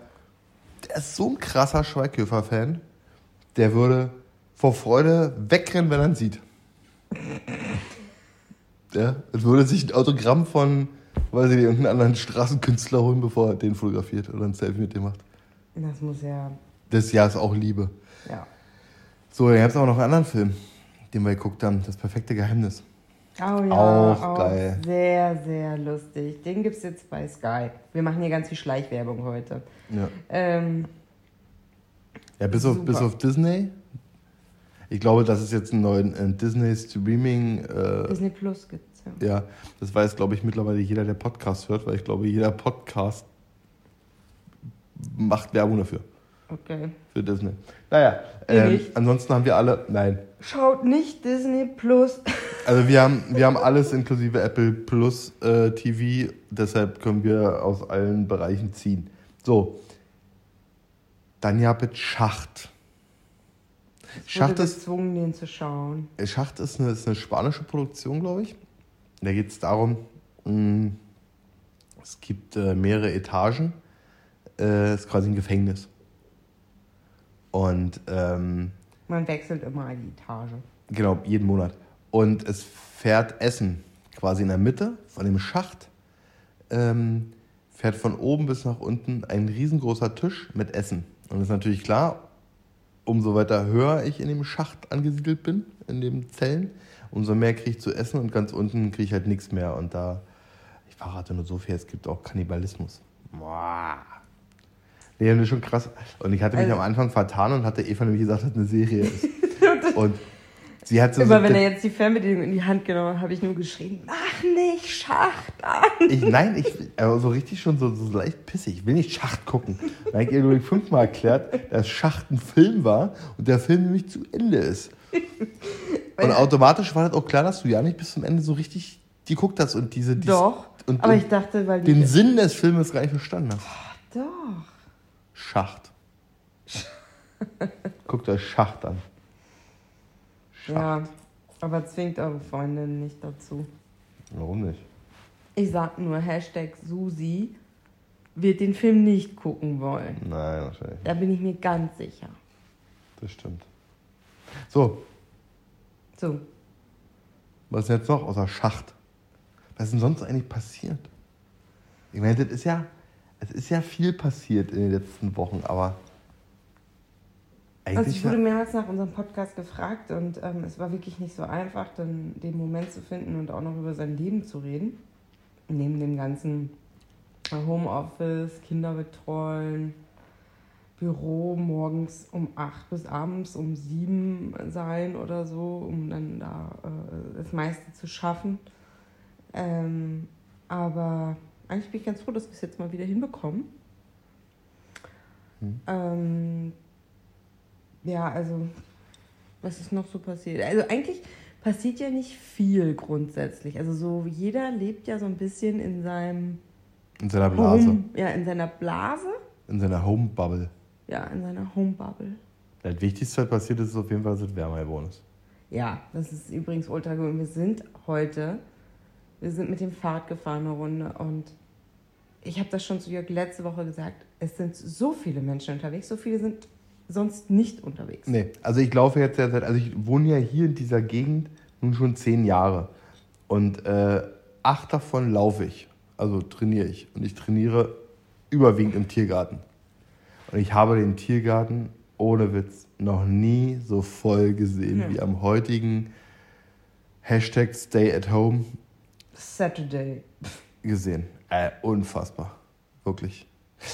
der ist so ein krasser Schweighöfer-Fan, der würde vor Freude wegrennen, wenn er ihn sieht. Ja, es würde sich ein Autogramm von, weiß ich nicht, irgendeinem anderen Straßenkünstler holen, bevor er den fotografiert oder ein Selfie mit dem macht. Das muss ja, Das Jahr ist auch Liebe. ja. So, dann gab es aber noch einen anderen Film, den wir geguckt haben, Das perfekte Geheimnis. Oh ja, Auch geil. Sehr, sehr lustig. Den gibt es jetzt bei Sky. Wir machen hier ganz viel Schleichwerbung heute. Ja, Ähm, ja bis, auf, Super. bis auf Disney. Ich glaube, das ist jetzt ein neues ein Disney Streaming. Äh, Disney Plus gibt's ja. ja, das weiß, glaube ich, mittlerweile jeder, der Podcast hört, weil ich glaube, jeder Podcast macht Werbung dafür, Okay. für Disney. Naja, ähm, ansonsten haben wir alle, nein, Schaut nicht Disney Plus. Also wir haben, wir haben alles inklusive Apple Plus äh, TV, deshalb können wir aus allen Bereichen ziehen. So, dann ja mit Schacht. Schacht ist, gezwungen, den zu schauen. Schacht ist eine, ist eine spanische Produktion, glaube ich. Da geht es darum, mh, es gibt äh, mehrere Etagen. Äh, ist quasi ein Gefängnis. Und ähm, Man wechselt immer die Etage. Genau, jeden Monat. Und es fährt Essen quasi in der Mitte von dem Schacht. Ähm, fährt von oben bis nach unten ein riesengroßer Tisch mit Essen. Und das ist natürlich klar, umso weiter höher ich in dem Schacht angesiedelt bin, in den Zellen, umso mehr kriege ich zu essen und ganz unten kriege ich halt nichts mehr. Und da, ich verrate nur so viel, es gibt auch Kannibalismus. Boah. Nee, das ist schon krass. Und ich hatte mich Also- am Anfang vertan und hatte Eva nämlich gesagt, dass eine Serie ist. und sie hat so. Immer so wenn er jetzt die Fernbedienung in die Hand genommen hat, habe ich nur geschrien, mach nicht Schacht an. ich, nein, ich also so richtig schon so, so leicht pissig. Ich will nicht Schacht gucken. Dann habe ich ihr ich, fünfmal erklärt, dass Schacht ein Film war und der Film nämlich zu Ende ist. Und automatisch war das auch klar, dass du ja nicht bis zum Ende so richtig geguckt hast und diese. dies- Doch, Und, aber ich dachte, weil den Sinn des Filmes gar nicht verstanden hast. Doch. Schacht. Guckt euch Schacht an. Ja, Aber zwingt eure Freundin nicht dazu. Warum nicht? Ich sag nur, Hashtag Susi wird den Film nicht gucken wollen. Nein, wahrscheinlich. Da bin ich mir ganz sicher. Das stimmt. So, So, was ist jetzt noch außer Schacht? Was ist denn sonst eigentlich passiert? Ich meine, das ist ja, es ist ja viel passiert in den letzten Wochen, aber also ich wurde mehrmals nach unserem Podcast gefragt und ähm, es war wirklich nicht so einfach, dann den Moment zu finden und auch noch über sein Leben zu reden. Neben dem ganzen Homeoffice, Kinder betreuen, Büro morgens um 8 bis abends um 7 sein oder so, um dann da äh, das meiste zu schaffen. Ähm, aber eigentlich bin ich ganz froh, dass wir es jetzt mal wieder hinbekommen. Hm. Ähm, ja, also, was ist noch so passiert? Also eigentlich passiert ja nicht viel grundsätzlich. Also so jeder lebt ja so ein bisschen in seinem in seiner Blase, Home, ja, in seiner Blase, in seiner Home-Bubble. ja, in seiner Home-Bubble. Das Wichtigste, was passiert ist, ist auf jeden Fall, wärmer geworden ist. Ja, das ist übrigens ultra gut. Wir sind heute, wir sind mit dem Fahrrad gefahren eine Runde und ich habe das schon zu Jörg letzte Woche gesagt, es sind so viele Menschen unterwegs, so viele sind sonst nicht unterwegs. Nee, also ich laufe jetzt seit, also ich wohne ja hier in dieser Gegend nun schon zehn Jahre. Und äh, acht davon laufe ich, also trainiere ich. Und ich trainiere überwiegend im Tiergarten. Und ich habe den Tiergarten ohne Witz noch nie so voll gesehen Ja. wie am heutigen Hashtag Stay at Home Saturday. gesehen. Äh, unfassbar. Wirklich.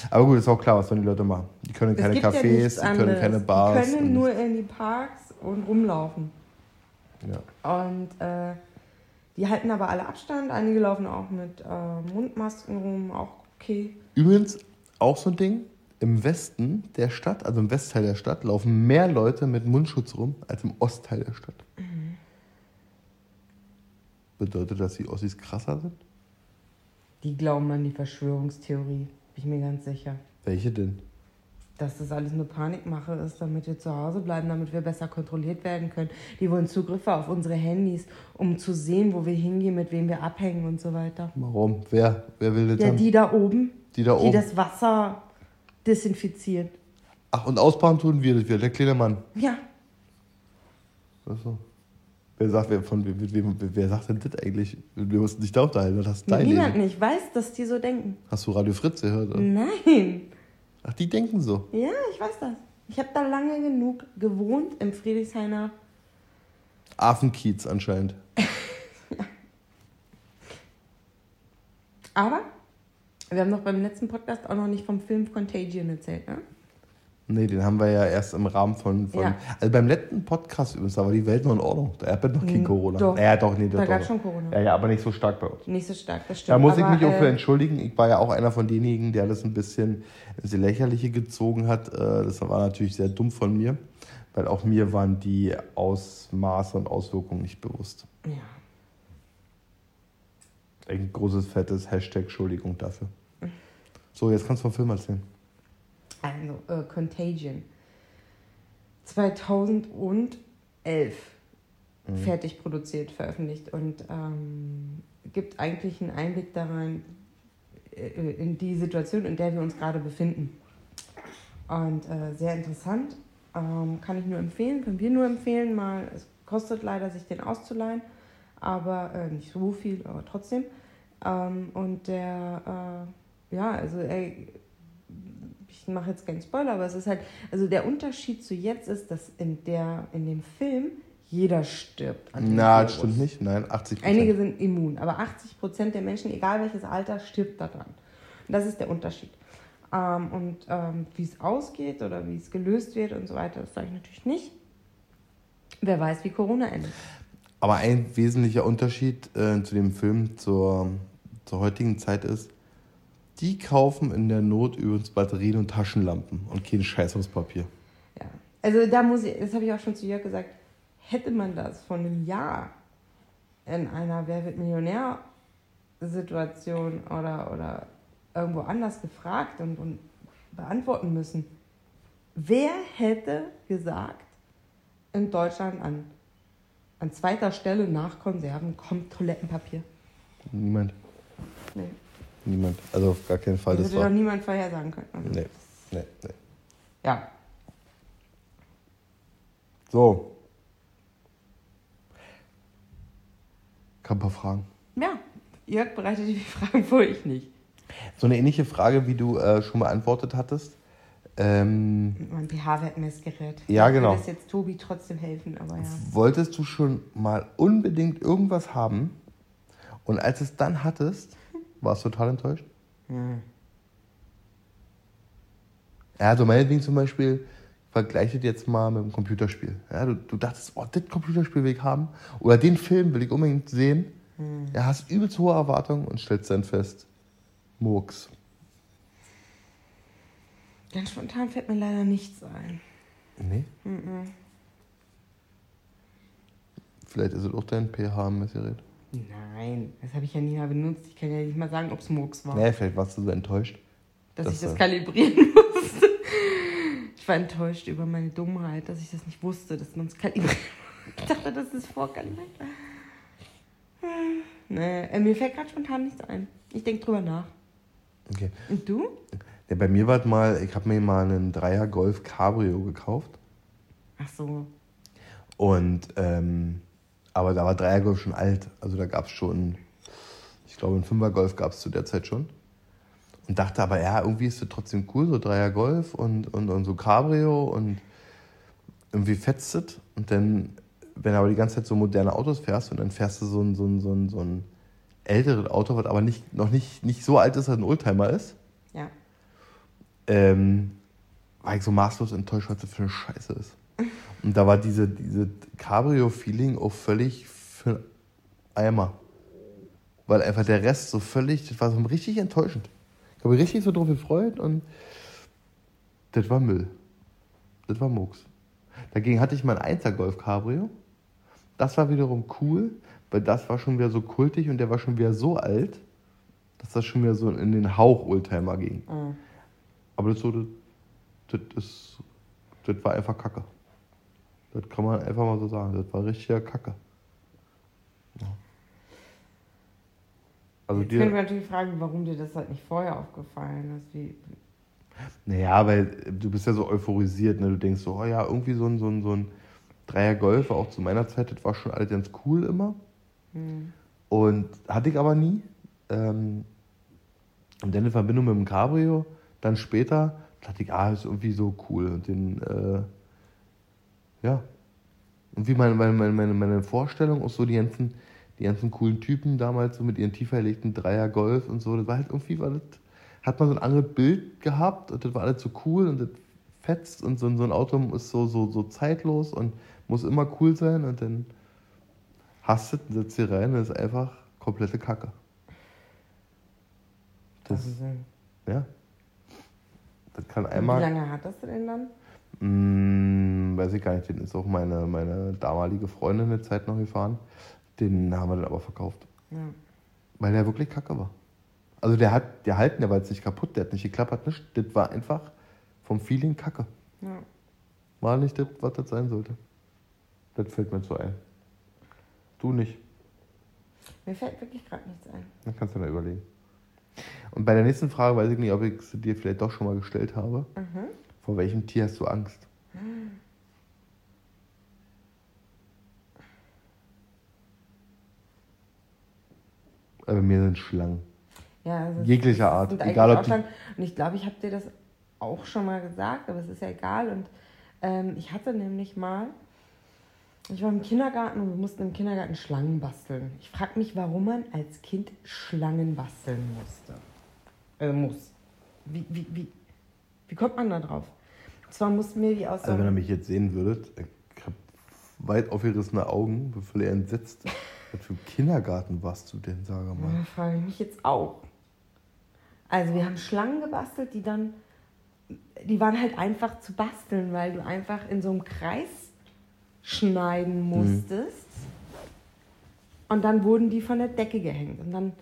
Aber gut, ist auch klar, was sollen die Leute machen. Die können keine ja Cafés, nichts die können keine Bars. Die können nur in die Parks und rumlaufen. ja. Und äh, die halten aber alle Abstand. Einige laufen auch mit äh, Mundmasken rum, auch okay. Übrigens, auch so ein Ding, im Westen der Stadt, also im Westteil der Stadt, laufen mehr Leute mit Mundschutz rum als im Ostteil der Stadt. Bedeutet das, die Ossis krasser sind? Die glauben an die Verschwörungstheorie, bin ich mir ganz sicher. Welche denn? Dass das alles nur Panikmache ist, damit wir zu Hause bleiben, damit wir besser kontrolliert werden können. Die wollen Zugriffe auf unsere Handys, um zu sehen, wo wir hingehen, mit wem wir abhängen und so weiter. Warum? Wer? Wer will das Ja, haben? die da oben, Die da die oben. das Wasser desinfizieren. Ach, und ausbauen tun wir das, wir, der kleine Mann. Ja, Achso. Wer sagt, wer, von, wer, wer, wer sagt denn das eigentlich? Wir mussten dich da unterhalten. Das dein niemand Leben. nicht weiß, dass die so denken. Hast du Radio Fritz gehört? Oder? Nein. Ach, die denken so. Ja, ich weiß das. Ich habe da lange genug gewohnt im Friedrichshainer. Affenkiez anscheinend. Aber wir haben doch beim letzten Podcast auch noch nicht vom Film Contagion erzählt, ne? Nee, den haben wir ja erst im Rahmen von. von Ja. Also beim letzten Podcast übrigens, da war die Welt noch in Ordnung. Da hat noch kein Mm, Corona. doch. Ja, doch, nee, Da doch, gab es schon Corona. Ja, ja, aber nicht so stark bei uns. Nicht so stark, das stimmt. Da muss ich aber, mich auch für äh, entschuldigen. Ich war ja auch einer von denjenigen, der das ein bisschen ins Lächerliche gezogen hat. Äh, Das war natürlich sehr dumm von mir, weil auch mir waren die Ausmaße und Auswirkungen nicht bewusst. Ja. Ein großes, fettes Hashtag Entschuldigung dafür. So, jetzt kannst du vom Film erzählen. Also, äh, Contagion. 2011 Mhm. fertig produziert, veröffentlicht und ähm, gibt eigentlich einen Einblick daran, äh, in die Situation, in der wir uns gerade befinden. Und äh, sehr interessant. Ähm, kann ich nur empfehlen, können wir nur empfehlen, mal. Es kostet leider, sich den auszuleihen, aber äh, nicht so viel, aber trotzdem. Ähm, und der, äh, ja, also ey, ich mache jetzt keinen Spoiler, aber es ist halt, also der Unterschied zu jetzt ist, dass in, der, in dem Film jeder stirbt. an dem Na, das Virus. stimmt nicht. Nein, 80 Einige sind immun, aber 80 Prozent der Menschen, egal welches Alter, stirbt daran. Und das ist der Unterschied. Ähm, und ähm, wie es ausgeht oder wie es gelöst wird und so weiter, das sage ich natürlich nicht. Wer weiß, wie Corona endet. Aber ein wesentlicher Unterschied äh, zu dem Film zur, zur heutigen Zeit ist, die kaufen in der Not übrigens Batterien und Taschenlampen und kein Scheiß aus Papier. Ja. Also da muss ich, das habe ich auch schon zu Jörg gesagt, hätte man das vor einem Jahr in einer Wer wird Millionär Situation oder, oder irgendwo anders gefragt und, und beantworten müssen. Wer hätte gesagt, in Deutschland an an zweiter Stelle nach Konserven kommt Toilettenpapier. Niemand. Nee. Niemand. Also auf gar keinen Fall. Das Das hätte war. doch niemand vorhersagen können. Also, Nee, nee, nee. Ja. So. Ich hab ein paar Fragen. Ja, Jörg bereitet die Fragen vor, ich nicht. So eine ähnliche Frage, wie du äh, schon beantwortet hattest. Ähm, Mein pH-Wertmessgerät. Ja, Ich genau. das jetzt Tobi trotzdem helfen, aber ja. wolltest du schon mal unbedingt irgendwas haben und als es dann hattest, warst du total enttäuscht? Hm. Ja, also meinetwegen zum Beispiel, vergleiche das jetzt mal mit einem Computerspiel. Ja, du, du dachtest, oh, das Computerspiel will ich haben oder den Film will ich unbedingt sehen. Ja, hast übelst hohe Erwartungen und stellst dann fest, Murks. Ganz spontan fällt mir leider nichts ein. Nee? Vielleicht ist es auch dein pH-Messgerät. Nein, das habe ich ja nie mal benutzt. Ich kann ja nicht mal sagen, ob es Murks war. Nee, vielleicht warst du so enttäuscht. dass das ich das war- kalibrieren musste. Ich war enttäuscht über meine Dummheit, dass ich das nicht wusste, dass man es kalibriert. Ich dachte, das ist vorkalibriert. Hm, Nee, äh, mir fällt gerade spontan nichts ein. Ich denke drüber nach. Okay. Und du? Ja, bei mir war es mal, ich habe mir mal einen Dreier Golf Cabrio gekauft. Ach so. Und, ähm, aber da war Dreier Golf schon alt. Also da gab es schon, ich glaube, ein Fünfer Golf gab es zu der Zeit schon. Und dachte aber, ja, irgendwie ist es trotzdem cool, so Dreier Golf und, und, und so Cabrio und irgendwie fetzt es. Und dann, wenn du aber die ganze Zeit so moderne Autos fährst und dann fährst du so ein, so ein, so ein, so ein älteres Auto, was aber nicht, noch nicht, nicht so alt ist, dass ein Oldtimer ist, Ja. ähm, war ich so maßlos enttäuscht, was das für eine Scheiße ist. Und da war diese, diese Cabrio-Feeling auch völlig für Eimer. Weil einfach der Rest so völlig, das war so richtig enttäuschend. Ich habe mich richtig so drauf gefreut und das war Müll. Das war Murks. Dagegen hatte ich mein 1er Golf Cabrio. Das war wiederum cool, weil das war schon wieder so kultig und der war schon wieder so alt, dass das schon wieder so in den Hauch Oldtimer ging. Mhm. Aber das, so, das, das, ist, das war einfach Kacke. Das kann man einfach mal so sagen. Das war richtiger Kacke. Ja. Also Jetzt können wir dir, natürlich fragen, warum dir das halt nicht vorher aufgefallen ist. Wie, naja, weil du bist ja so euphorisiert, ne? Du denkst so, oh ja, irgendwie so ein, so ein, so ein Dreier Golf, auch zu meiner Zeit, das war schon alles ganz cool immer. hm. Und hatte ich aber nie. Ähm, und dann in Verbindung mit dem Cabrio, dann später, dachte ich, ah, ist irgendwie so cool. Und den, äh, ja. Und wie meine, meine, meine, meine, Vorstellung, auch so die ganzen, die ganzen coolen Typen damals, so mit ihren tiefer erlegten Dreier Golf und so, das war halt irgendwie, war das, hat man so ein anderes Bild gehabt und das war alles so cool und das fetzt und so, so ein Auto ist so, so, so zeitlos und muss immer cool sein und dann hast du, setzt hier rein und ist einfach komplette Kacke. Das, also, ja. Das kann wie einmal. lange hattest du denn dann? Hm, weiß ich gar nicht, den ist auch meine, meine damalige Freundin eine Zeit noch gefahren. Den haben wir dann aber verkauft. Ja. Weil der wirklich kacke war. Also der hat, der halten, der war jetzt nicht kaputt, der hat nicht geklappt, hat nicht. Das war einfach vom Feeling kacke. ja. War nicht das, was das sein sollte. Das fällt mir so ein. Du nicht. Mir fällt wirklich gerade nichts ein. Dann kannst du da überlegen. Und bei der nächsten Frage weiß ich nicht, ob ich sie dir vielleicht doch schon mal gestellt habe. Mhm. Vor welchem Tier hast du Angst? Bei mir sind Schlangen. Ja, also Jeglicher Art, egal ob die- Und ich glaube, ich habe dir das auch schon mal gesagt, aber es ist ja egal. Und ähm, ich hatte nämlich mal, ich war im Kindergarten und wir mussten im Kindergarten Schlangen basteln. Ich frage mich, warum man als Kind Schlangen basteln musste. Äh, muss. Wie, wie, wie, wie kommt man da drauf? Und zwar mussten wir die aus so Also wenn ihr mich jetzt sehen würdet, ich habe weit aufgerissene Augen, bin völlig entsetzt. Was für ein Kindergarten warst du denn, sage mal? Ja, frage ich mich jetzt auch. Also wir haben Schlangen gebastelt, die dann, die waren halt einfach zu basteln, weil du einfach in so einem Kreis schneiden musstest. Und dann wurden die von der Decke gehängt. Und dann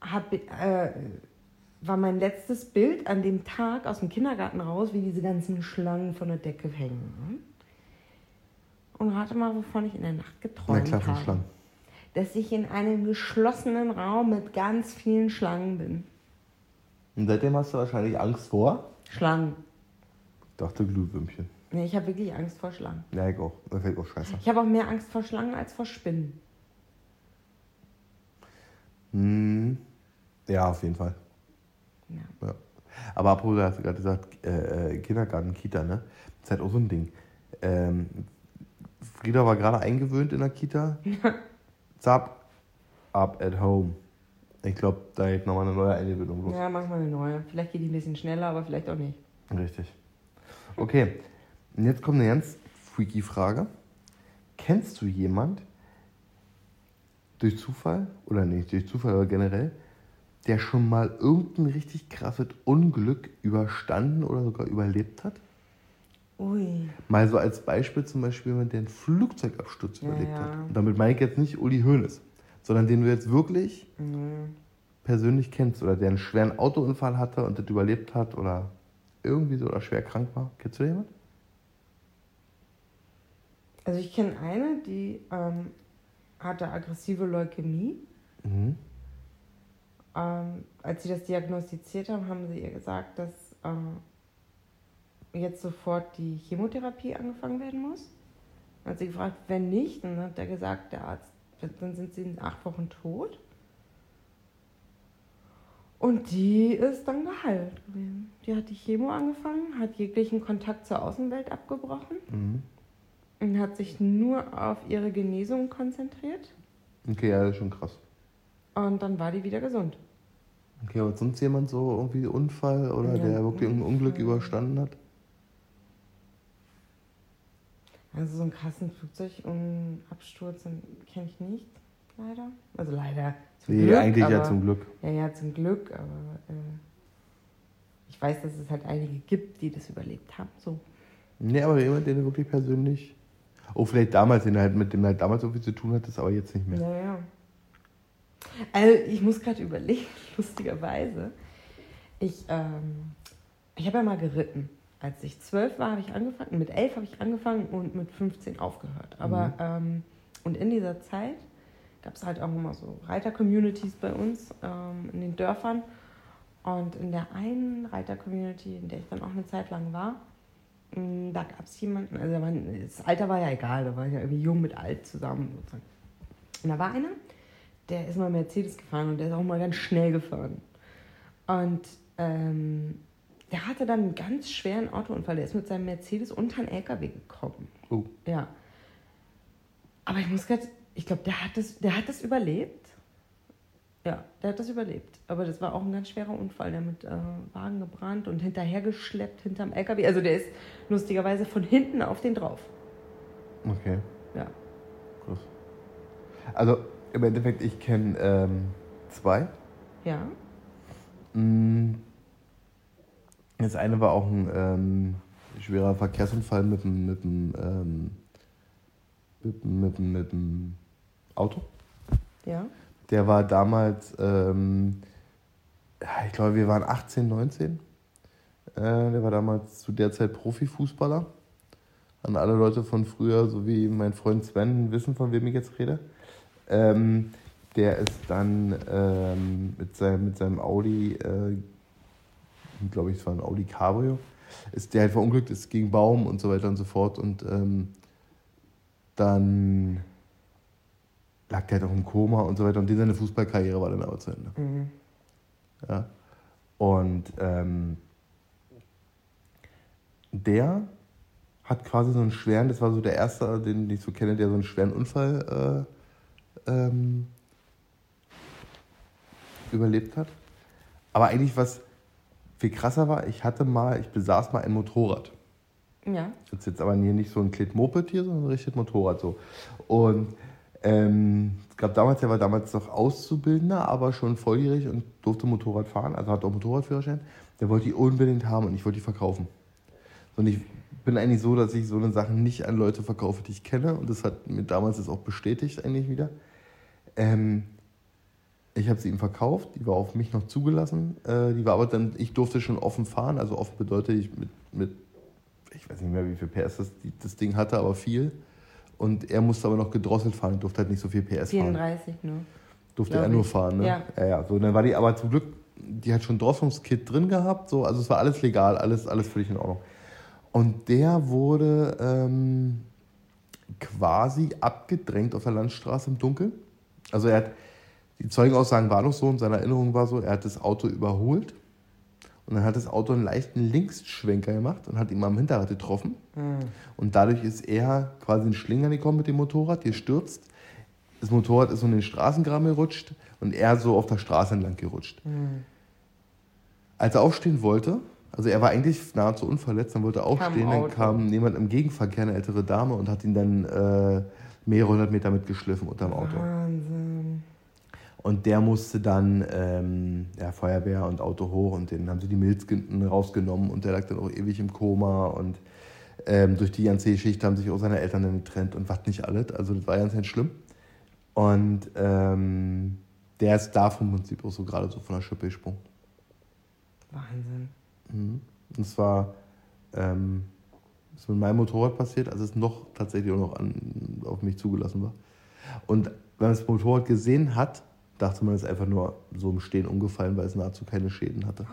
hab, äh, war mein letztes Bild an dem Tag aus dem Kindergarten raus, wie diese ganzen Schlangen von der Decke hängen. Und rate mal, wovon ich in der Nacht geträumt Na klar, habe. Schlangen. Dass ich in einem geschlossenen Raum mit ganz vielen Schlangen bin. Und seitdem hast du wahrscheinlich Angst vor? Schlangen. Ich dachte Glühwürmchen. Nee, ich habe wirklich Angst vor Schlangen. Ja, ich auch. Das fällt auch scheiße. Ich habe auch mehr Angst vor Schlangen als vor Spinnen. Hm. Ja, auf jeden Fall. Ja. Aber apropos, du hast gerade gesagt, äh, äh, Kindergarten, Kita, ne? Das ist halt auch so ein Ding. Ähm, Frieda war gerade eingewöhnt in der Kita. Zap, up at home. Ich glaube, da geht nochmal eine neue Eingewöhnung los. Ja, mach mal eine neue. Vielleicht geht die ein bisschen schneller, aber vielleicht auch nicht. Richtig. Okay, und jetzt kommt eine ganz freaky Frage. Kennst du jemand durch Zufall, oder nicht durch Zufall, aber generell, der schon mal irgendein richtig krasses Unglück überstanden oder sogar überlebt hat? Ui. Mal so als Beispiel zum Beispiel jemand, der einen Flugzeugabsturz Ja, überlebt ja. hat. Und damit meine ich jetzt nicht Uli Hoeneß, sondern den du jetzt wirklich Mhm. persönlich kennst oder der einen schweren Autounfall hatte und das überlebt hat oder irgendwie so oder schwer krank war. Kennst du jemanden? Also ich kenne eine, die ähm, hatte aggressive Leukämie. Mhm. Ähm, als sie das diagnostiziert haben, haben sie ihr gesagt, dass äh, jetzt sofort die Chemotherapie angefangen werden muss. Dann hat sie gefragt, wenn nicht, dann hat er gesagt, der Arzt, dann sind sie in acht Wochen tot. Und die ist dann geheilt gewesen. Die hat die Chemo angefangen, hat jeglichen Kontakt zur Außenwelt abgebrochen Mhm. und hat sich nur auf ihre Genesung konzentriert. Okay, ja, das ist schon krass. Und dann war die wieder gesund. Okay, aber sonst jemand so irgendwie Unfall oder Ja, der wirklich ein Unglück überstanden hat? Also so einen krassen Flugzeugabsturz kenne ich nicht, leider. Also leider. Zum Nee, Glück, eigentlich aber, ja zum Glück. Ja, ja, zum Glück, aber äh, ich weiß, dass es halt einige gibt, die das überlebt haben. So. Nee, aber jemand, den du wirklich persönlich. Oh, vielleicht damals, den halt mit dem halt damals so viel zu tun hattest, aber jetzt nicht mehr. Ja, ja. Also ich muss gerade überlegen, lustigerweise. Ich, ähm, ich habe ja mal geritten. Als ich zwölf war, habe ich angefangen. Mit elf habe ich angefangen und mit 15 aufgehört. Aber Mhm. ähm, und in dieser Zeit gab es halt auch immer so Reiter-Communities bei uns ähm, in den Dörfern. Und in der einen Reiter-Community, in der ich dann auch eine Zeit lang war, mh, da gab es jemanden, also das Alter war ja egal, da war ich ja irgendwie jung mit alt zusammen. Sozusagen. Und da war einer, der ist mal Mercedes gefahren und der ist auch mal ganz schnell gefahren. Und ähm, der hatte dann einen ganz schweren Autounfall. Der ist mit seinem Mercedes unter einen LKW gekommen. Oh. Ja. Aber ich muss gerade, ich glaube, der, hat das- der hat das überlebt. Ja, der hat das überlebt. Aber das war auch ein ganz schwerer Unfall. Der mit äh, Wagen gebrannt und hinterhergeschleppt hinterm LKW. Also der ist lustigerweise von hinten auf den drauf. Okay, Ja. krass. Also im Endeffekt, ich kenne ähm, zwei. Ja. Mm. Das eine war auch ein ähm, schwerer Verkehrsunfall mit dem, mit dem, ähm, mit, dem- mit, mit dem Auto. Ja. Der war damals, ähm, ich glaube, wir waren 18, 19. Äh, der war damals zu der Zeit Profifußballer. An alle Leute von früher, so wie mein Freund Sven, wissen, von wem ich jetzt rede. Ähm, der ist dann ähm, mit, seinem, mit seinem Audi, äh, glaube ich, es war ein Audi Cabrio, ist der halt verunglückt, ist gegen Baum und so weiter und so fort. Und ähm, dann lag der halt auch im Koma und so weiter. Und seine Fußballkarriere war dann aber zu Ende. Mhm. Ja. Und ähm, der hat quasi so einen schweren, das war so der erste, den ich so kenne, der so einen schweren Unfall äh, ähm, überlebt hat. Aber eigentlich was viel krasser war, ich hatte mal, ich besaß mal ein Motorrad. Ja. Das ist jetzt aber hier nicht so ein Klet-Moped hier, sondern ein richtiges Motorrad so. Und ähm, es gab damals, der war damals noch Auszubildender, aber schon volljährig und durfte Motorrad fahren, also hat auch Motorradführerschein. Der wollte die unbedingt haben und ich wollte die verkaufen. Und ich bin eigentlich so, dass ich so eine Sachen nicht an Leute verkaufe, die ich kenne. Und das hat mir damals das auch bestätigt eigentlich wieder. Ähm, ich habe sie ihm verkauft, die war auf mich noch zugelassen. Äh, die war aber dann, ich durfte schon offen fahren, also offen bedeutet ich mit, mit ich weiß nicht mehr, wie viel PS das, das Ding hatte, aber viel. und er musste aber noch gedrosselt fahren, durfte halt nicht so viel PS 34 fahren. 34 nur. Durfte Glaub er nur fahren, ne? Ja. ja. Ja, So, dann war die aber zum Glück, die hat schon Drosselungskit drin gehabt, so, also es war alles legal, alles, alles völlig in Ordnung. Und der wurde ähm, quasi abgedrängt auf der Landstraße im Dunkeln. Also er hat, die Zeugenaussagen waren noch so und seine Erinnerung war so, er hat das Auto überholt und dann hat das Auto einen leichten Linksschwenker gemacht und hat ihn mal am Hinterrad getroffen. Mhm. Und dadurch ist er quasi in Schlingern gekommen mit dem Motorrad, gestürzt. Das Motorrad ist so in den Straßengraben gerutscht und er so auf der Straße entlang gerutscht. Mhm. Als er aufstehen wollte, also er war eigentlich nahezu unverletzt, dann wollte er aufstehen, dann kam jemand im Gegenverkehr, eine ältere Dame, und hat ihn dann äh, mehrere hundert Meter mitgeschliffen unter dem Auto. Wahnsinn. Und der musste dann ähm, ja, Feuerwehr und Auto hoch und den haben sie die Milz rausgenommen und der lag dann auch ewig im Koma und ähm, durch die ganze Geschichte haben sich auch seine Eltern dann getrennt und was nicht alles. Also das war ganz, ganz schlimm. Und ähm, der ist da vom Prinzip auch so gerade so von der Schippe gesprungen. Wahnsinn. Mhm. Und zwar ähm, ist mit meinem Motorrad passiert, als es noch tatsächlich auch noch an, auf mich zugelassen war. Und wenn man das Motorrad gesehen hat, dachte man, es ist einfach nur so im Stehen umgefallen, weil es nahezu keine Schäden hatte.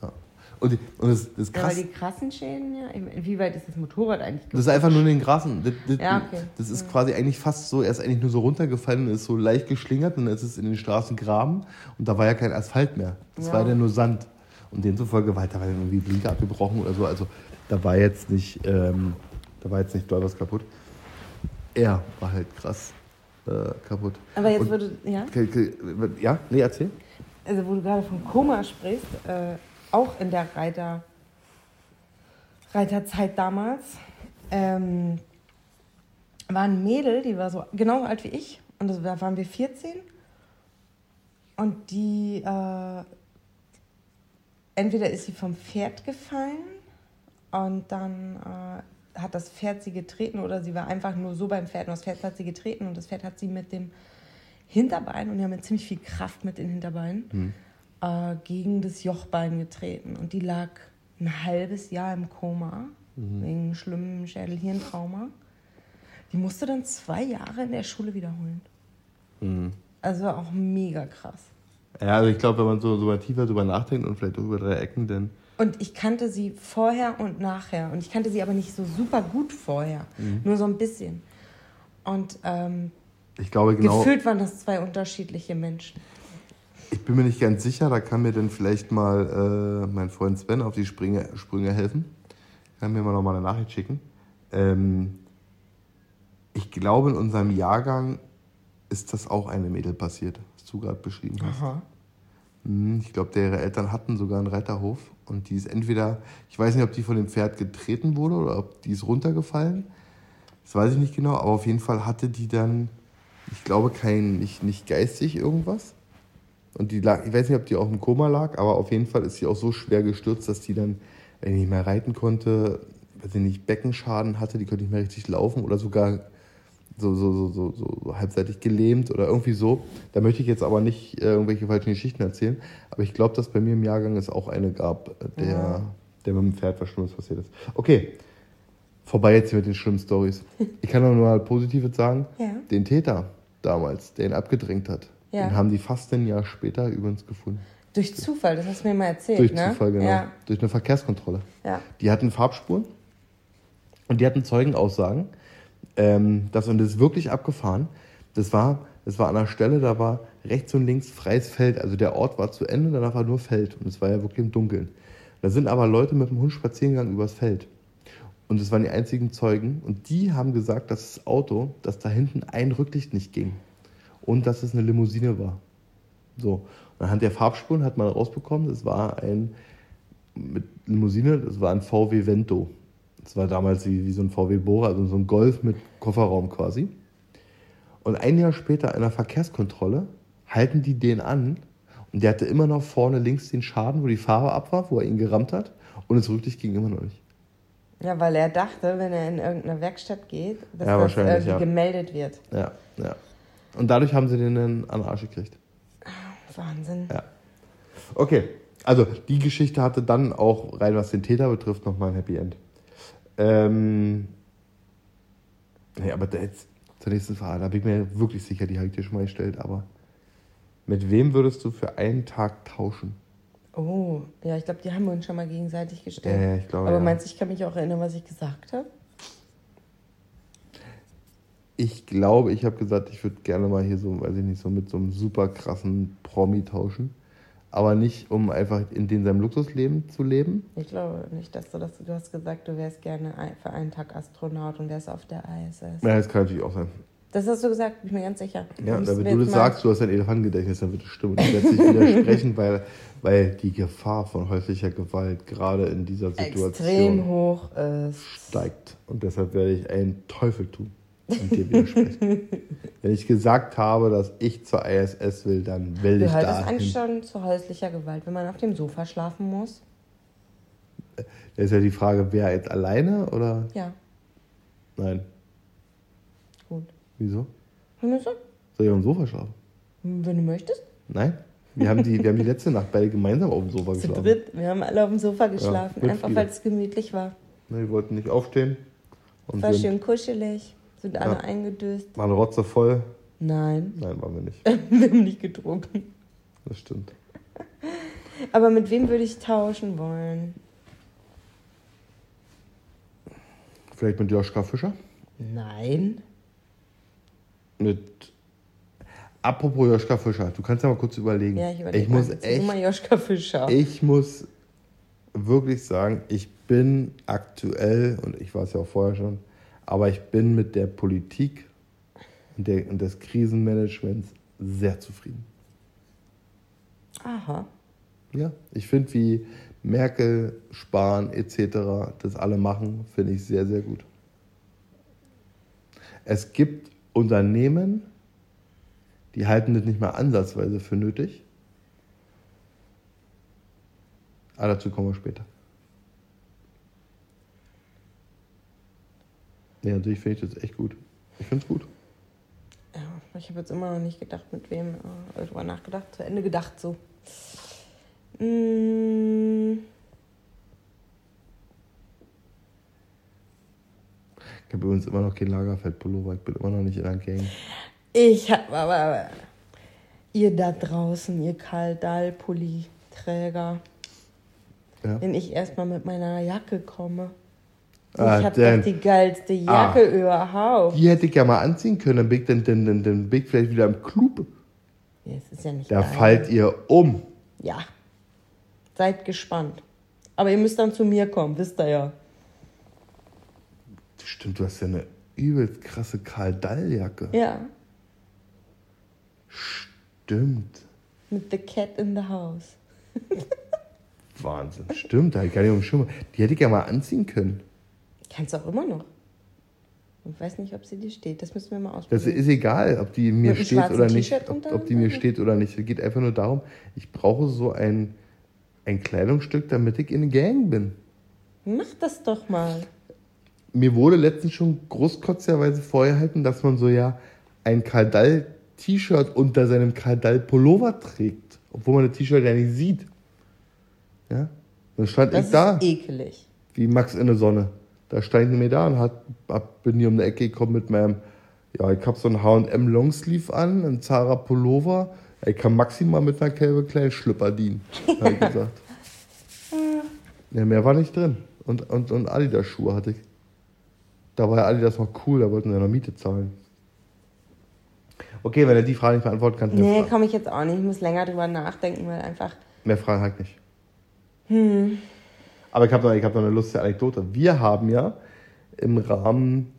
Ja. Und, und das, das krass, ja, die krassen Schäden, ja. Wie weit ist das Motorrad eigentlich? Das ist einfach nur in den Grasen. Das, das, ja, okay. das ist ja. quasi eigentlich fast so, er ist eigentlich nur so runtergefallen und ist so leicht geschlingert und dann ist es in den Straßengraben und da war ja kein Asphalt mehr. Das ja. war ja nur Sand. Und demzufolge war, da war irgendwie Blinker abgebrochen oder so. Also da war jetzt nicht, ähm, da war jetzt nicht doll was kaputt. Er war halt krass äh, kaputt. Aber jetzt würde, ja? Ja, nee, erzähl. Also wo du gerade von Koma sprichst, äh, auch in der Reiter, Reiterzeit damals, ähm, war ein Mädel, die war so genau alt wie ich und da waren wir 14 und die äh, entweder ist sie vom Pferd gefallen und dann äh, hat das Pferd sie getreten oder sie war einfach nur so beim Pferd und das Pferd hat sie getreten und das Pferd hat sie mit dem Hinterbein und die haben mit ziemlich viel Kraft mit den Hinterbeinen mhm. äh, gegen das Jochbein getreten und die lag ein halbes Jahr im Koma mhm. wegen schlimmen Schädelhirntrauma. Die musste dann zwei Jahre in der Schule wiederholen. Mhm. Also auch mega krass. Ja, also ich glaube, wenn man so, so mal tiefer drüber nachdenkt und vielleicht auch über drei Ecken, dann. Und ich kannte sie vorher und nachher. Und ich kannte sie aber nicht so super gut vorher. Mhm. Nur so ein bisschen. Und ähm, ich glaube, genau, gefühlt waren das zwei unterschiedliche Menschen. Ich bin mir nicht ganz sicher, da kann mir dann vielleicht mal äh, mein Freund Sven auf die Sprünge, Sprünge helfen. Kann mir mal noch mal eine Nachricht schicken. Ähm, ich glaube, in unserem Jahrgang ist das auch eine Mädel passiert du gerade beschrieben hast. Aha. Hm, ich glaube, ihre Eltern hatten sogar einen Reiterhof und die ist entweder, ich weiß nicht, ob die von dem Pferd getreten wurde oder ob die ist runtergefallen. Das weiß ich nicht genau, aber auf jeden Fall hatte die dann, ich glaube, kein, nicht, nicht geistig irgendwas. Und die lag, ich weiß nicht, ob die auch im Koma lag, aber auf jeden Fall ist sie auch so schwer gestürzt, dass die dann, nicht mehr reiten konnte, weiß ich nicht, Beckenschaden hatte, die konnte nicht mehr richtig laufen oder sogar so, so, so, so, so halbseitig gelähmt oder irgendwie so. Da möchte ich jetzt aber nicht äh, irgendwelche falschen Geschichten erzählen. Aber ich glaube, dass bei mir im Jahrgang es auch eine gab, äh, der, ja. der mit dem Pferd was Schlimmes passiert ist. Okay, vorbei jetzt hier mit den schlimmen Stories. Ich kann nur mal Positives sagen. Ja. Den Täter damals, der ihn abgedrängt hat, ja. den haben die fast ein Jahr später übrigens gefunden. Durch Zufall, das hast du mir mal erzählt. Durch ne? Zufall, genau. Ja. Durch eine Verkehrskontrolle. Ja. Die hatten Farbspuren und die hatten Zeugenaussagen ähm, das, und das ist wirklich abgefahren. Das war, das war an einer Stelle, da war rechts und links freies Feld. Also der Ort war zu Ende, danach war nur Feld. Und es war ja wirklich im Dunkeln. Da sind aber Leute mit dem Hund spazieren gegangen übers Feld. Und es waren die einzigen Zeugen. Und die haben gesagt, dass das Auto, dass da hinten ein Rücklicht nicht ging. Und dass es eine Limousine war. So. Und anhand der Farbspuren hat man rausbekommen, das war ein mit Limousine, das war ein VW Vento. Das war damals wie, wie so ein VW Bora, also so ein Golf mit Kofferraum quasi. Und ein Jahr später in einer Verkehrskontrolle halten die den an und der hatte immer noch vorne links den Schaden, wo die Farbe ab war, wo er ihn gerammt hat und das Rücklicht ging immer noch nicht. Ja, weil er dachte, wenn er in irgendeine Werkstatt geht, dass ja, das irgendwie ja. gemeldet wird. Ja, ja. Und dadurch haben sie den dann an den Arsch gekriegt. Wahnsinn. Ja. Okay, also die Geschichte hatte dann auch rein was den Täter betrifft nochmal ein Happy End. Ähm, Nee, aber jetzt zur nächsten Frage, da bin ich mir wirklich sicher, die habe ich dir schon mal gestellt, aber mit wem würdest du für einen Tag tauschen? Oh, ja, ich glaube, die haben wir uns schon mal gegenseitig gestellt. Ja, ich glaube, Aber ja. meinst du, ich kann mich auch erinnern, was ich gesagt habe? Ich glaube, ich habe gesagt, ich würde gerne mal hier so, weiß ich nicht, so mit so einem super krassen Promi tauschen. Aber nicht, um einfach in den seinem Luxusleben zu leben. Ich glaube nicht, dass du das. Du hast gesagt, du wärst gerne für einen Tag Astronaut und wärst auf der ISS. Ja, das kann natürlich auch sein. Das hast du gesagt, bin ich mir ganz sicher. Ja, Müssten wenn du das sagst, du hast ein Elefantengedächtnis, dann wird es stimmen. Und ich werde es nicht widersprechen, weil, weil die Gefahr von häuslicher Gewalt gerade in dieser Situation extrem hoch ist. steigt. Und deshalb werde ich einen Teufel tun und dir widersprechen. Wenn ich gesagt habe, dass ich zur ISS will, dann will ich Gehört das da eigentlich schon zu häuslicher Gewalt, wenn man auf dem Sofa schlafen muss? Da ist ja die Frage, wer jetzt alleine oder Ja, nein? gut. Wieso? Soll ich auf dem Sofa schlafen? wenn du möchtest. Nein? Wir haben die, wir haben die letzte Nacht beide gemeinsam auf dem Sofa Zu geschlafen. dritt. Wir haben alle auf dem Sofa geschlafen, mit einfach weil es gemütlich war. Wir wollten nicht aufstehen und War schön kuschelig, sind alle Ja. eingedöst. waren rotze voll. Nein, Nein, waren wir nicht. wir haben nicht getrunken. Das stimmt. Aber mit wem würde ich tauschen wollen? Vielleicht mit Joschka Fischer? Nein. Mit. Apropos Joschka Fischer, du kannst ja mal kurz überlegen. Ja, ich überlege ich muss echt, mal Joschka Fischer. ich muss wirklich sagen, ich bin aktuell, und ich war es ja auch vorher schon, aber ich bin mit der Politik und, der, und des Krisenmanagements sehr zufrieden. Aha. Ja, ich finde, wie Merkel, Spahn etc. das alle machen, finde ich sehr, sehr gut. Es gibt Unternehmen, die halten das nicht mal ansatzweise für nötig. Aber dazu kommen wir später. Ja, natürlich finde ich das echt gut. Ich finde es gut. Ja, ich habe jetzt immer noch nicht gedacht, mit wem äh, drüber nachgedacht, zu Ende gedacht so. Mm, Ich habe übrigens immer noch kein Lagerfeld-Pullover. Ich bin immer noch nicht in der Gang. Ich habe aber ihr da draußen, ihr Kaldal-Pulli-Träger, Ja. wenn ich erstmal mit meiner Jacke komme. Ah, ich habe denn- doch die geilste Jacke überhaupt. Die hätte ich ja mal anziehen können, dann bin ich, dann, dann, dann, dann bin ich vielleicht wieder im Club. Ja, es ist ja nicht Da geil. fallt ihr um. Ja. Seid gespannt. Aber ihr müsst dann zu mir kommen, wisst ihr ja. Stimmt, du hast ja eine übelst krasse Karl Dall-Jacke. Ja. Stimmt. Mit The Cat in the House. Wahnsinn. Stimmt, da hab ich gar nicht auf dem Schirm. Die hätte ich ja mal anziehen können. Kannst du auch immer noch. Ich weiß nicht, ob sie dir steht. Das müssen wir mal Das ausprobieren. ist egal, ob die mir Mit steht oder nicht. Ob, ob die mir steht oder nicht. Es geht einfach nur darum, ich brauche so ein, ein Kleidungsstück, damit ich in der Gang bin. Mach das doch mal. Mir wurde letztens schon großkotzerweise vorgehalten, dass man so ja ein Kardall-T-Shirt unter seinem Kardall-Pullover trägt. Obwohl man das T-Shirt ja nicht sieht. Ja? Dann stand Das ich da, ist ekelig. wie Max in der Sonne. Da stand ich mir da und hat, hab, bin hier um die Ecke gekommen mit meinem, ja, ich hab so einen H&M Longsleeve an, einen Zara Pullover. Ich kann maximal mit einer Kälbe kleinen Schlüpper dienen, hab ich gesagt. Ja, mehr war nicht drin. Und, und, und Adidas-Schuhe hatte ich. Da war ja Adidas noch cool, da wollten sie ja noch Miete zahlen. Okay, wenn er die Frage nicht beantworten kann, Nee, komme ich jetzt auch nicht. Ich muss länger drüber nachdenken, weil einfach. mehr Fragen halt nicht. Aber ich habe noch, ich hab noch eine lustige Anekdote. Wir haben ja im Rahmen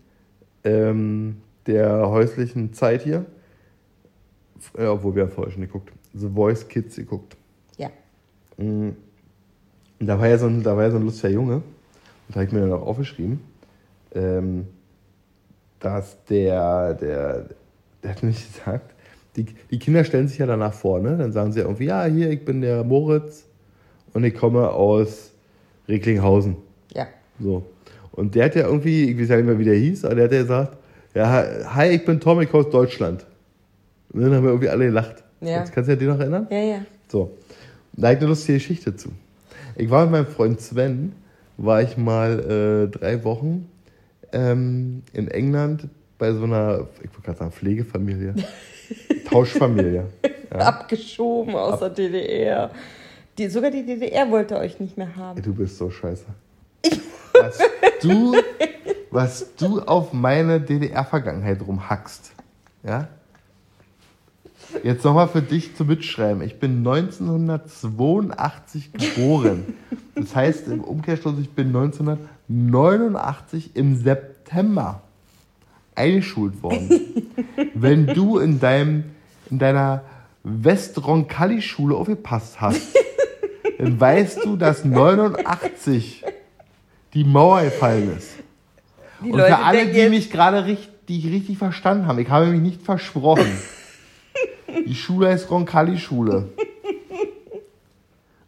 ähm, der häuslichen Zeit hier, äh, obwohl wir ja vorher schon geguckt, The Voice Kids geguckt. Ja. Mm. Und da war ja so ein, da war ja so ein lustiger Junge, und da habe ich mir dann auch aufgeschrieben, ähm, dass der, der, der hat nämlich gesagt, die, die Kinder stellen sich ja danach vor, ne? Dann sagen sie ja irgendwie, ja, hier, ich bin der Moritz und ich komme aus Recklinghausen. Ja. So. Und der hat ja irgendwie, ich weiß ja nicht mehr, wie der hieß, aber der hat ja gesagt, ja, hi, ich bin Tom, ich komme aus Deutschland. Und dann haben wir irgendwie alle gelacht. Ja. Jetzt kannst du dich noch erinnern? Ja, ja. So, da habe ich eine lustige Geschichte zu. Ich war mit meinem Freund Sven, war ich mal äh, drei Wochen ähm, in England bei so einer, ich wollte gerade sagen, Pflegefamilie. Tauschfamilie. Ja. Abgeschoben aus Ab der DDR. Die, sogar die DDR wollte euch nicht mehr haben. Du bist so scheiße. Was du, was du auf meine DDR-Vergangenheit rumhackst, ja? Jetzt nochmal für dich zu mitschreiben. Ich bin 1982 geboren. Das heißt im Umkehrschluss, ich bin 1989 im September eingeschult worden. Wenn du in, deinem, in deiner Westroncalli-Schule aufgepasst hast, weißt du, dass 89 die Mauer gefallen ist. Die Und Leute für alle, die mich gerade richtig, richtig verstanden haben, ich habe mich nicht versprochen. Die Schule heißt Roncalli-Schule.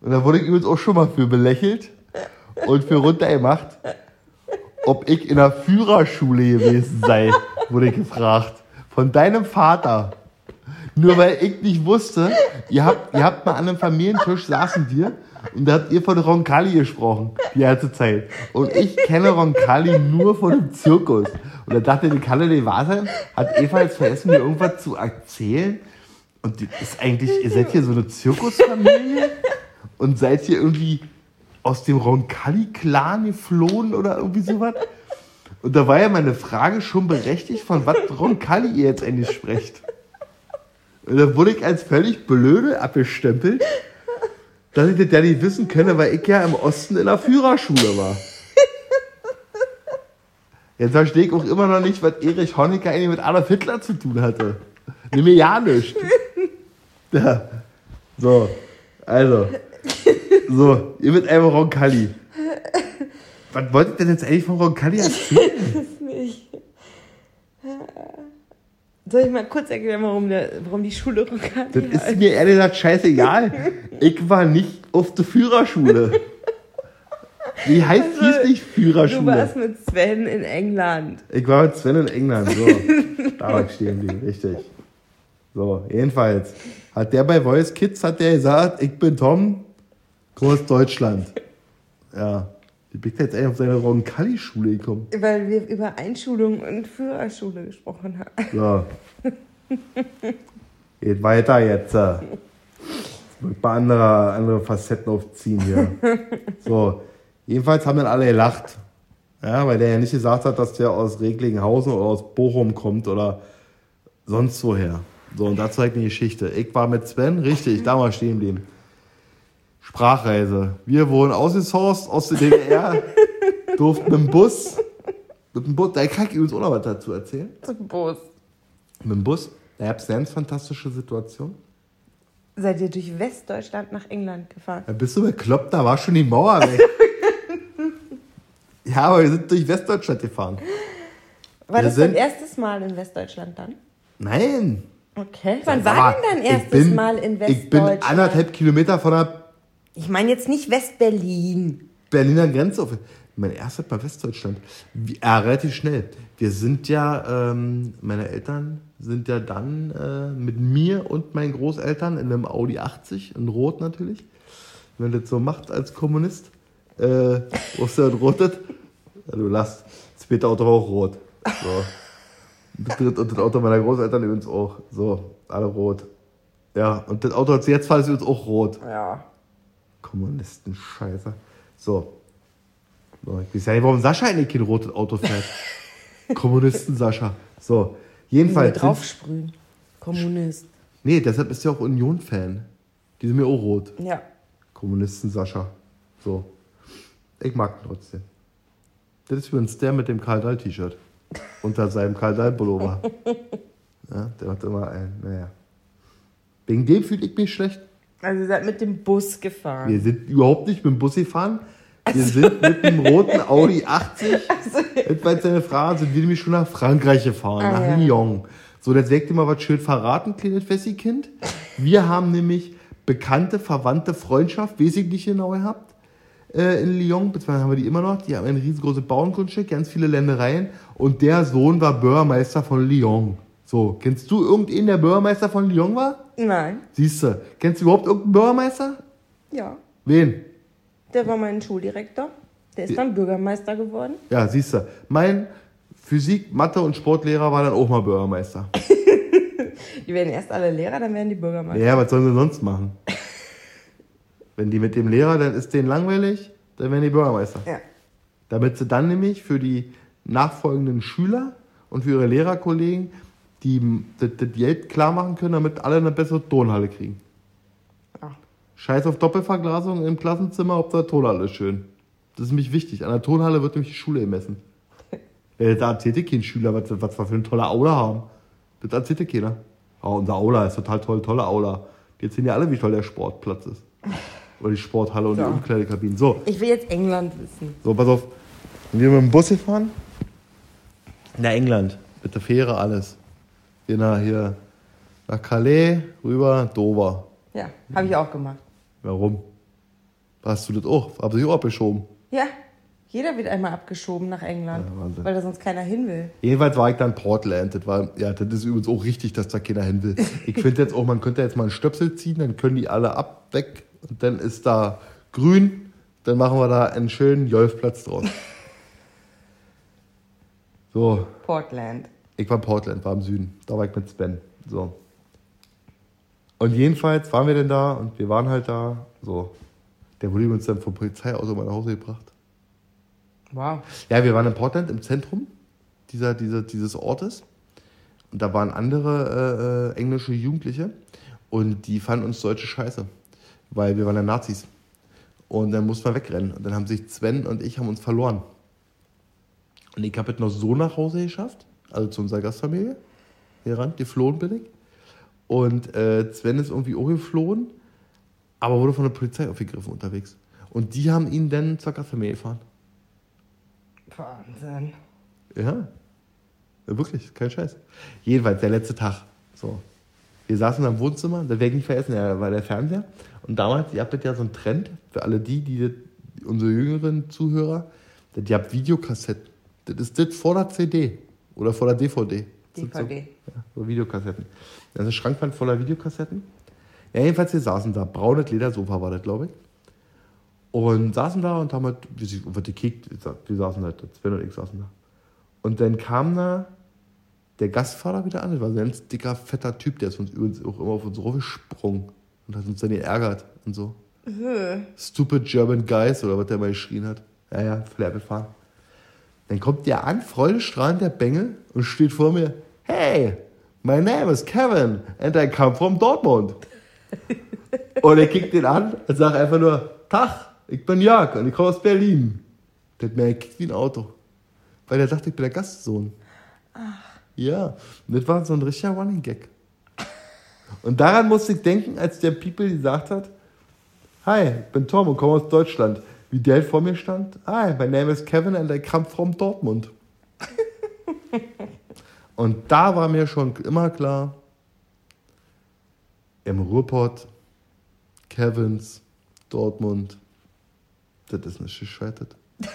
Und da wurde ich übrigens auch schon mal für belächelt und für runtergemacht, ob ich in der Führerschule gewesen sei, wurde ich gefragt. Von deinem Vater. Nur weil ich nicht wusste, ihr habt, ihr habt mal an einem Familientisch saßen wir und da habt ihr von Roncalli gesprochen, die ganze Zeit. Und ich kenne Roncalli nur von dem Zirkus. Und da dachte ich, kann nicht wahr sein? Hat Eva jetzt vergessen, mir irgendwas zu erzählen? Und die ist eigentlich, ihr seid hier so eine Zirkusfamilie und seid hier irgendwie aus dem Roncalli-Clan geflohen oder irgendwie sowas. Und da war ja meine Frage schon berechtigt, von was Roncalli ihr jetzt eigentlich sprecht. Und da wurde ich als völlig blöde abgestempelt, dass ich das ja nicht wissen könne, weil ich ja im Osten in der Führerschule war. Jetzt verstehe ich auch immer noch nicht, was Erich Honecker eigentlich mit Adolf Hitler zu tun hatte. Nimm mir ja nichts. Ja. So, also. So, ihr mit einfach Roncalli. Was wollt ihr denn jetzt eigentlich von Roncalli erzählen? Das nicht. Soll ich mal kurz erklären, warum, der, warum die Schule Roncalli Das ist heißt? mir ehrlich gesagt scheißegal. Ich war nicht auf der Führerschule. Wie heißt also, hieß nicht Führerschule? Du warst mit Sven in England. Ich war mit Sven in England, so. da stehen die, richtig. So, jedenfalls hat der bei Voice Kids hat der gesagt, ich bin Tom, Groß Deutschland. Ja. Wie bin ich jetzt eigentlich auf seine Roncalli-Schule gekommen? Weil wir über Einschulung und Führerschule gesprochen haben. So. Geht weiter jetzt. Ein paar andere, andere Facetten aufziehen hier. So. Jedenfalls haben dann alle gelacht. Ja, weil der ja nicht gesagt hat, dass der aus Recklinghausen oder aus Bochum kommt oder sonst woher. So, und da zeigt eine Geschichte. Ich war mit Sven, richtig, da mal stehen geblieben. Sprachreise. Wir wurden ausgesourced aus der DDR, durften mit dem Bus, mit dem Bus, da kann ich übrigens auch noch was dazu erzählen. Mit dem Bus. Mit dem Bus. Da gab es eine ganz fantastische Situation. Seid ihr durch Westdeutschland nach England gefahren? Da bist du bekloppt, da war schon die Mauer weg. ja, aber wir sind durch Westdeutschland gefahren. War wir das dein erstes Mal in Westdeutschland dann? Nein, Okay, wann war denn dein erstes bin, Mal in Westdeutschland? Ich bin anderthalb Kilometer von der... Ich meine jetzt nicht Westberlin. Berliner Grenze. Auf, mein erstes Mal Westdeutschland. Ja, relativ schnell. Wir sind ja, ähm, meine Eltern sind ja dann äh, mit mir und meinen Großeltern in einem Audi 80, in Rot natürlich. Wenn das so macht als Kommunist, äh, wo ist der rotet? Ja, du lass. Das zweite Auto auch rot. So. Und das Auto meiner Großeltern übrigens auch. So, alle rot. Ja, und das Auto, das jetzt fahrt, ist übrigens auch rot. Ja. Kommunisten, Scheiße. So. Ich weiß ja nicht, warum Sascha eigentlich kein rotes Auto fährt. Kommunisten Sascha. So. Jedenfalls. draufsprühen. Kommunist. Nee, deshalb ist ja auch Union-Fan. Die sind mir auch rot. Ja. Kommunisten Sascha. So. Ich mag ihn trotzdem. Das ist übrigens der mit dem Karl Dahl-T-Shirt unter seinem Karl-Pullover. Ja, der hat immer ein, naja. Wegen dem fühle ich mich schlecht. Also ihr seid mit dem Bus gefahren. Wir sind überhaupt nicht mit dem Bus gefahren. Wir also. sind mit dem roten Audi 80, also. etwa seine Frage, sind wir nämlich schon nach Frankreich gefahren, ah, nach ja. Lyon. So, jetzt weckt ihr mal was schön verraten, kleines Fessi-Kind. Wir haben nämlich bekannte, verwandte Freundschaft, wesentlich genau gehabt äh, in Lyon, beziehungsweise haben wir die immer noch. Die haben ein riesengroßes Bauerngrundstück, ganz viele Ländereien. Und der Sohn war Bürgermeister von Lyon. So, kennst du irgendeinen, der Bürgermeister von Lyon war? Nein. Siehst du, kennst du überhaupt irgendeinen Bürgermeister? Ja. Wen? Der war mein Schuldirektor. Der ist dann Bürgermeister geworden. Ja, siehst du. Mein Physik, Mathe und Sportlehrer war dann auch mal Bürgermeister. Die werden erst alle Lehrer, dann werden die Bürgermeister. Ja, was sollen sie sonst machen? Wenn die mit dem Lehrer, dann ist denen langweilig, dann werden die Bürgermeister. Ja. Damit sie dann nämlich für die nachfolgenden Schüler und für ihre Lehrerkollegen die, das, Geld klar machen können, damit alle eine bessere Turnhalle kriegen. Ja. Scheiß auf Doppelverglasung im Klassenzimmer, Hauptsache Turnhalle ist schön. Das ist nämlich wichtig. An der Turnhalle wird nämlich die Schule gemessen. Äh, da erzählte kein Schüler, was, was wir für eine tolle Aula haben. Das erzählte keiner. Oh, unser Aula ist total toll, tolle Aula. Jetzt sehen ja alle, wie toll der Sportplatz ist. Oder die Sporthalle und Ja. die Umkleidekabinen. So, Ich will jetzt England wissen. so, pass auf. Wenn wir mit dem Bus hier fahren, nach England, mit der Fähre alles. Hier nach, hier nach Calais, rüber, Dover. Ja, habe ich auch gemacht. Warum? Hast du das auch? Hab ich auch abgeschoben. Ja, jeder wird einmal abgeschoben nach England, Ja, weil da sonst keiner hin will. Jedenfalls war ich dann Portland. Das war, ja, das ist übrigens auch richtig, dass da keiner hin will. Ich finde jetzt auch, man könnte jetzt mal einen Stöpsel ziehen, dann können die alle ab, weg und dann ist da grün. Dann machen wir da einen schönen Golfplatz draus. So, Portland. Ich war in Portland, war im Süden. Da war ich mit Sven. So. Und jedenfalls waren wir denn da und wir waren halt da. So. Der wurde uns dann vom Polizeiauto mal nach Hause gebracht. Wow. Ja, wir waren in Portland im Zentrum dieser, dieser, dieses Ortes. Und da waren andere äh, äh, englische Jugendliche. Und die fanden uns Deutsche scheiße. Weil wir waren ja Nazis. Und dann mussten wir wegrennen. Und dann haben sich Sven und ich haben uns verloren. Und ich habe es noch so nach Hause geschafft. Also zu unserer Gastfamilie. Hier ran, geflohen bin ich. Und äh, Sven ist irgendwie auch geflohen. Aber wurde von der Polizei aufgegriffen unterwegs. Und die haben ihn dann zur Gastfamilie gefahren. Wahnsinn. Ja. Wirklich, kein Scheiß. Jedenfalls, der letzte Tag. So. Wir saßen am Wohnzimmer, da werde ich nicht vergessen, da war der Fernseher. Und damals, ihr habt ja so einen Trend, für alle die, die unsere jüngeren Zuhörer, ihr habt Videokassetten. Das ist das vor der CD oder vor der DVD. Das sind DVD. So, ja, so Videokassetten. Da ist eine Schrankwand voller Videokassetten. Ja, jedenfalls, wir saßen da. Braunes Ledersofa war das, glaube ich. Und saßen da und haben halt, wie sie, wird gekickt, wir saßen halt, Sven und ich saßen da. Und dann kam da der Gastvater wieder an, das war so ein ganz dicker, fetter Typ, der ist uns übrigens auch immer auf uns gesprungen und hat uns dann geärgert und so. Stupid German Guys oder was der mal geschrien hat. Ja, ja, voll abgefahren. Dann kommt der an, freudestrahlend, der Bengel, und steht vor mir, hey, my name is Kevin and I come from Dortmund. und er kickt den an und sagt einfach nur, Tag, ich bin Jörg und ich komme aus Berlin. Der hat mir gekickt wie ein Auto. Weil er dachte, ich bin der Gastsohn. Ja, und das war so ein richtiger Running Gag. Und daran musste ich denken, als der People gesagt hat, Hi, ich bin Tom und komme aus Deutschland. Wie der vor mir stand, Hi, my name is Kevin and I come from Dortmund. und da war mir schon immer klar, im Ruhrpott, Kevins, Dortmund, das ist nicht gescheitert.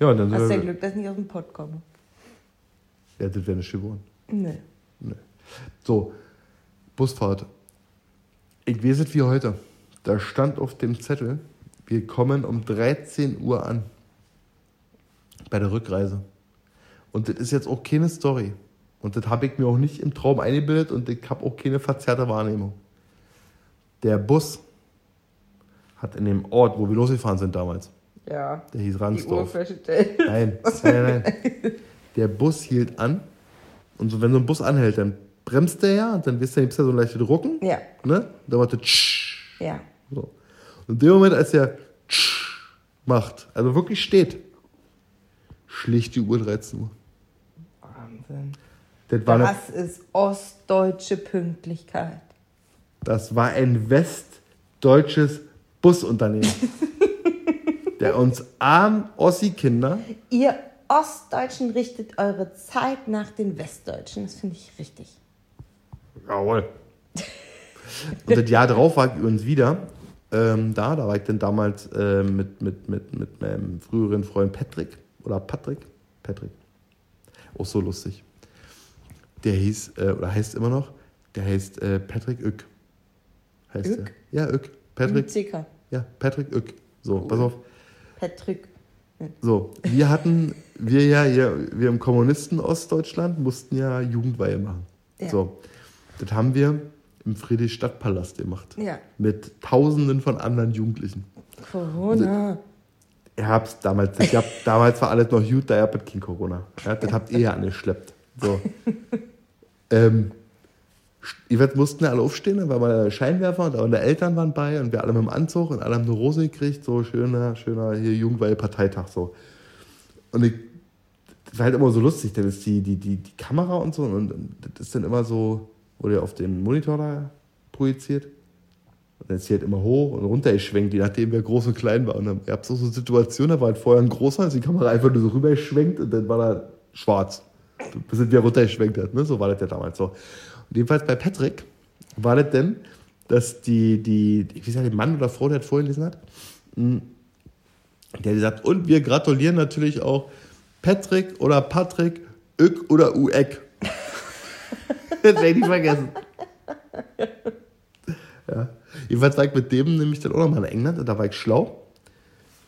ja, und dann Hast ja Glück, dass ich nicht aus dem Pott komme. ja, das wäre nicht geworden. Nee. So, Busfahrt. Ich weiß es wie heute. Da stand auf dem Zettel, wir kommen um 13 Uhr an. Bei der Rückreise. Und das ist jetzt auch keine Story. Und das habe ich mir auch nicht im Traum eingebildet und ich habe auch keine verzerrte Wahrnehmung. Der Bus hat in dem Ort, wo wir losgefahren sind damals, Ja. der hieß feststellt. Nein, nein, nein. Der Bus hielt an. Und so, wenn so ein Bus anhält, dann bremst der ja und dann ihr, gibt's ja so leichte Drucken. Ja. Ne? Da der tsch. Ja. So. Und in dem Moment, als tsch macht, also wirklich steht, schlicht die Uhr 13 Uhr. Wahnsinn. Das Das ist ostdeutsche Pünktlichkeit. das war ein westdeutsches Busunternehmen. der uns armen Ossi-Kinder Ihr Ostdeutschen richtet eure Zeit nach den Westdeutschen. Das finde ich richtig. Jawohl. Und das Jahr drauf war ich übrigens wieder ähm, da. Da war ich dann damals äh, mit, mit, mit, mit meinem früheren Freund Patrick. Oder Patrick? Patrick. Auch so lustig. Der hieß, äh, oder heißt immer noch, der heißt äh, Patrick Ück. Heißt Ück? Der. Ja, Ück. Patrick. CK. Ja, Patrick Ück. So, pass auf. Patrick. So, wir hatten, wir ja hier, wir im Kommunisten Ostdeutschland mussten ja Jugendweihe machen. Ja. So, das haben wir im Friedrichstadtpalast gemacht. Ja. Mit Tausenden von anderen Jugendlichen. Corona. Ihr habt's damals, ich hab, damals war alles noch gut, da habt ihr kein Corona. Ja, das habt ihr ja angeschleppt. So. ähm, jeweils mussten wir alle aufstehen, dann war mal Scheinwerfer und meine Eltern waren bei und wir alle mit dem Anzug und alle haben eine Rose gekriegt, so schöner, schöner hier Jugendweihe-Parteitag so. Und ich, das war halt immer so lustig, dann ist die, die, die, die Kamera und so und, und das ist dann immer so, wurde auf den Monitor da projiziert. Und dann ist sie halt immer hoch und runter geschwenkt, je nachdem, wer groß und klein war. Und dann gab es so, so Situationen, da war halt vorher ein großer, ist die Kamera einfach nur so rüber geschwenkt und dann war da schwarz. Bis es wieder runtergeschwenkt hat, ne? So war das ja damals so. Und jedenfalls bei Patrick war das denn, dass die, die, ich weiß nicht, der Mann oder Frau, der das vorgelesen hat, mh, der gesagt, und wir gratulieren natürlich auch Patrick oder Patrick, Ück oder Ueck. Das werde ich nicht vergessen. Ja. Jedenfalls war ich mit dem nämlich dann auch nochmal in England und da war ich schlau.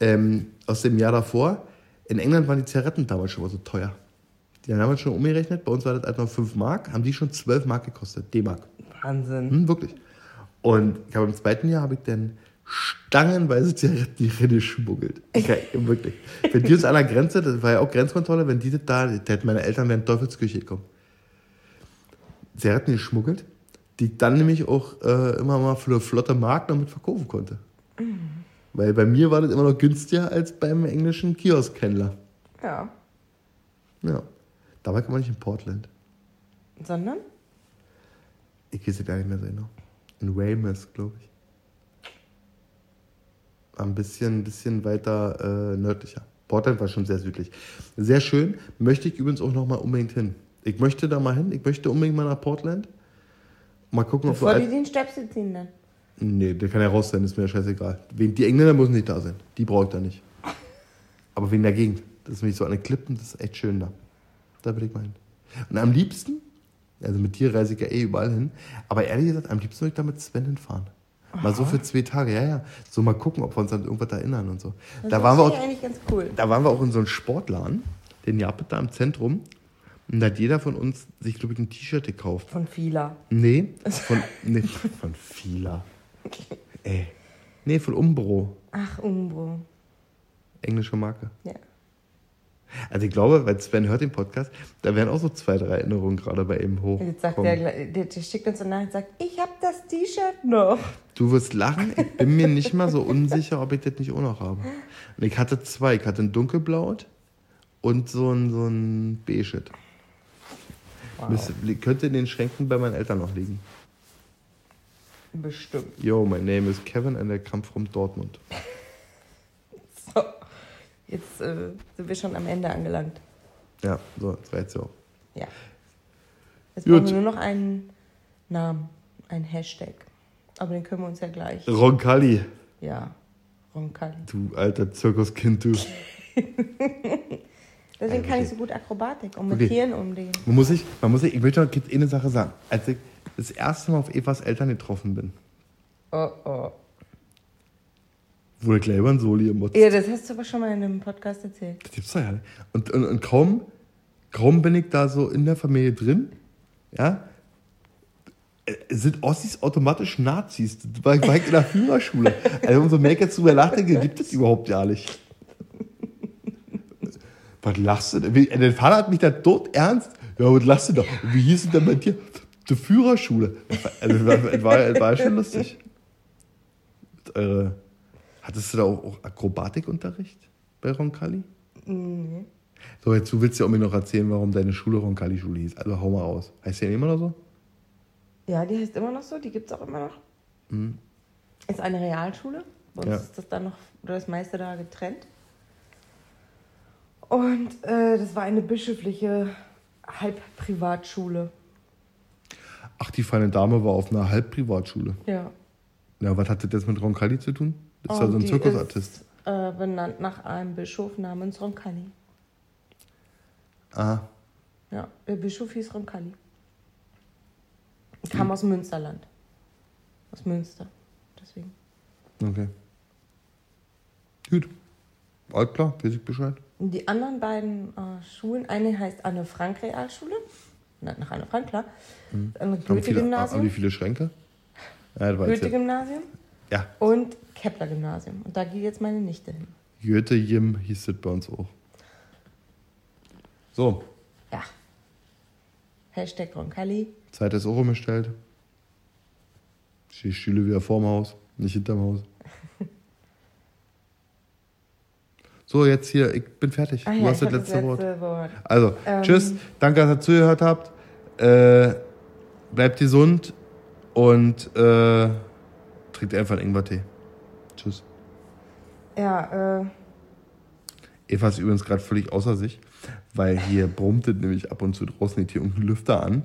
Ähm, aus dem Jahr davor. In England waren die Zigaretten damals schon mal so teuer. Die haben damals schon umgerechnet. Bei uns war das halt noch 5 Mark. Haben die schon 12 Mark gekostet. D-Mark. Wahnsinn. Hm, wirklich. Und ich habe im zweiten Jahr habe ich dann stangenweise Zigaretten die Rinne geschmuggelt. Okay, wirklich. Wenn die uns an der Grenze, das war ja auch Grenzkontrolle, wenn die das da, hätten meine Eltern wären Teufelsküche gekommen. Zigaretten geschmuggelt, die ich dann nämlich auch äh, immer mal für eine flotte Mark damit verkaufen konnte. Weil bei mir war das immer noch günstiger als beim englischen Kioskhändler. Ja. Ja. Dabei kann man nicht in Portland. Sondern? Ich weiß es gar nicht mehr so genau. In Weymouth, glaube ich. Ein bisschen, bisschen weiter äh, nördlicher. Portland war schon sehr südlich. Sehr schön. Möchte ich übrigens auch noch mal unbedingt hin. Ich möchte da mal hin. Ich möchte unbedingt mal nach Portland. Mal gucken, ob so Bevor die den Stöpsel ziehen dann. Nee, der kann ja raus sein, ist mir scheißegal. Wen- Die Engländer müssen nicht da sein. Die brauche ich da nicht. Aber wegen der Gegend. Das ist nämlich so eine Klippen, das ist echt schön da. Da will ich mal hin. Und am liebsten, also mit dir reise ich ja eh überall hin, aber ehrlich gesagt, am liebsten würde ich da mit Sven hinfahren. Mal so für zwei Tage, ja, ja. So mal gucken, ob wir uns an irgendwas erinnern und so. Das Da waren, wir auch, eigentlich ganz cool. da waren wir auch in so einem Sportladen, den Japet da im Zentrum. Und da hat jeder von uns sich, glaube ich, ein T-Shirt gekauft. Von Fila. Nee, von, nee, von Fila. Ey. Nee, von Umbro. Ach, Umbro. Englische Marke. Ja. Also ich glaube, weil Sven hört den Podcast, da werden auch so zwei, drei Erinnerungen gerade bei ihm hoch. Jetzt sagt der, der, der schickt uns nach und sagt, ich hab das T-Shirt noch. Du wirst lachen, ich bin mir nicht mal so unsicher, ob ich das nicht auch noch habe. Und ich hatte zwei. Ich hatte ein dunkelblaut und so ein, so ein beige. Müsste- Könnte in den Schränken bei meinen Eltern noch liegen. Bestimmt. Yo, my name is Kevin and I come from Dortmund. So. Jetzt äh, sind wir schon am Ende angelangt. Ja, so, das war jetzt ja auch. Ja. Jetzt Gut. brauchen wir nur noch einen Namen, einen Hashtag. Aber den können wir uns ja gleich. Roncalli, Ja. Roncalli. du alter Zirkuskind, du. Deswegen kann ich so gut Akrobatik und mit Okay. Tieren umgehen. Man muss sich, man muss sich, ich noch kurz eine Sache sagen. Als ich das erste Mal auf Evas Eltern getroffen bin, Oh oh. wurde gleich über ein Soli gemotzt. Ja, das hast du aber schon mal in einem Podcast erzählt. Das gibt's doch ja. Und, und, und kaum, kaum bin ich da so in der Familie drin, ja, äh, sind Ossis automatisch Nazis. Das war, war ich in der Führerschule. Also umso mehr ich jetzt drüber nachdenke, gibt es überhaupt ja nicht. Was lachst du denn? Der Vater hat mich da tot ernst. Ja, was lachst du da? Wie hieß es denn bei dir? Die Führerschule. Also, es war, es war, war schon lustig. Und, äh, hattest du da auch, auch Akrobatikunterricht bei Roncalli? Nee. So, jetzt du willst ja auch mir noch erzählen, warum deine Schule Roncalli-Schule hieß. Also hau mal raus. Heißt die ja immer noch so? Ja, die heißt immer noch so, die gibt es auch immer noch. Ist eine Realschule. Uns Ja. ist das dann noch, oder das meiste da getrennt. Und äh, das war eine bischöfliche Halbprivatschule. Ach, die feine Dame war auf einer Halbprivatschule. Ja. Ja, was hat das mit Roncalli zu tun? Das ist ja so ein Zirkusartist. Ist, äh, benannt nach einem Bischof namens Roncalli. Ah, Ja, der Bischof hieß Roncalli. Kam aus Münsterland. Aus Münster. Deswegen. okay. Gut. Alles klar, weiß ich Bescheid. Die anderen beiden äh, Schulen, eine heißt Anne Frank Realschule, nach Anne Frank, klar. Mhm. Haben viele, Goethe-Gymnasium. haben die viele Schränke? Ja, ich. Goethe-Gymnasium Ja, und Kepler-Gymnasium. Und da geht jetzt meine Nichte hin. Goethe Jim hieß das bei uns auch. So, Ja. Hashtag Roncalli. Zeit ist auch umgestellt. Die Stühle wieder vorm Haus, nicht hinterm Haus. So, jetzt hier, ich bin fertig. Ah du ja, hast ich das hab letzte Wort. Wort. Also, Ähm. tschüss. Danke, dass ihr zugehört habt. Äh, bleibt gesund und äh, trinkt einfach einen Ingwertee. Tschüss. Ja, äh, Eva ist übrigens gerade völlig außer sich, weil hier brummt es nämlich ab und zu draußen geht hier irgendein Lüfter an.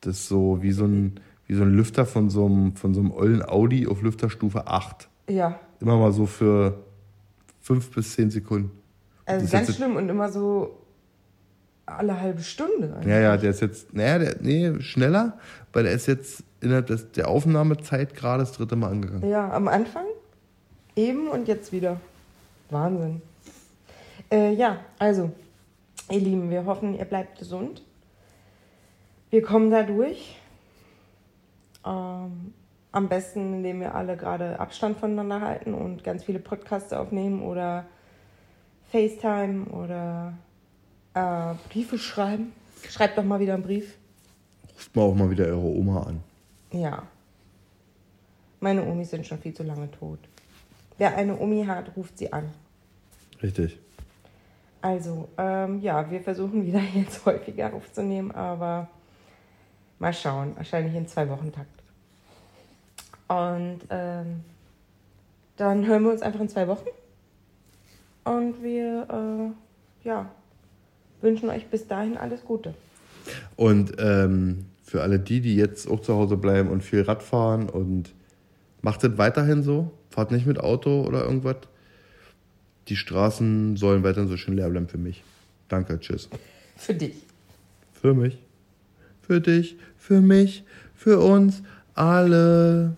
Das ist so wie so ein, wie so ein Lüfter von so einem, von so einem ollen Audi auf Lüfterstufe 8. ja. Immer mal so für fünf bis zehn Sekunden. Also Das ganz schlimm und immer so alle halbe Stunde. eigentlich. Ja, ja, der ist jetzt, naja, der, nee, schneller, weil der ist jetzt innerhalb des, der Aufnahmezeit gerade das dritte Mal angegangen. Ja, am Anfang eben und jetzt wieder. Wahnsinn. Äh, ja, also, ihr Lieben, wir hoffen, ihr bleibt gesund. Wir kommen da durch. Ähm, am besten, indem wir alle gerade Abstand voneinander halten und ganz viele Podcasts aufnehmen oder FaceTime oder äh, Briefe schreiben. Schreibt doch mal wieder einen Brief. Ruft mal auch mal wieder eure Oma an. Ja. Meine Omis sind schon viel zu lange tot. Wer eine Omi hat, ruft sie an. Richtig. Also, ähm, ja, wir versuchen wieder jetzt häufiger aufzunehmen, aber mal schauen. Wahrscheinlich in zwei Wochen Takt. Und ähm, dann hören wir uns einfach in zwei Wochen. Und wir, äh, ja, wünschen euch bis dahin alles Gute. Und ähm, für alle die, die jetzt auch zu Hause bleiben und viel Rad fahren und macht es weiterhin so, fahrt nicht mit Auto oder irgendwas. Die Straßen sollen weiterhin so schön leer bleiben für mich. Danke, tschüss. Für dich. Für mich, für dich, für mich, für uns alle.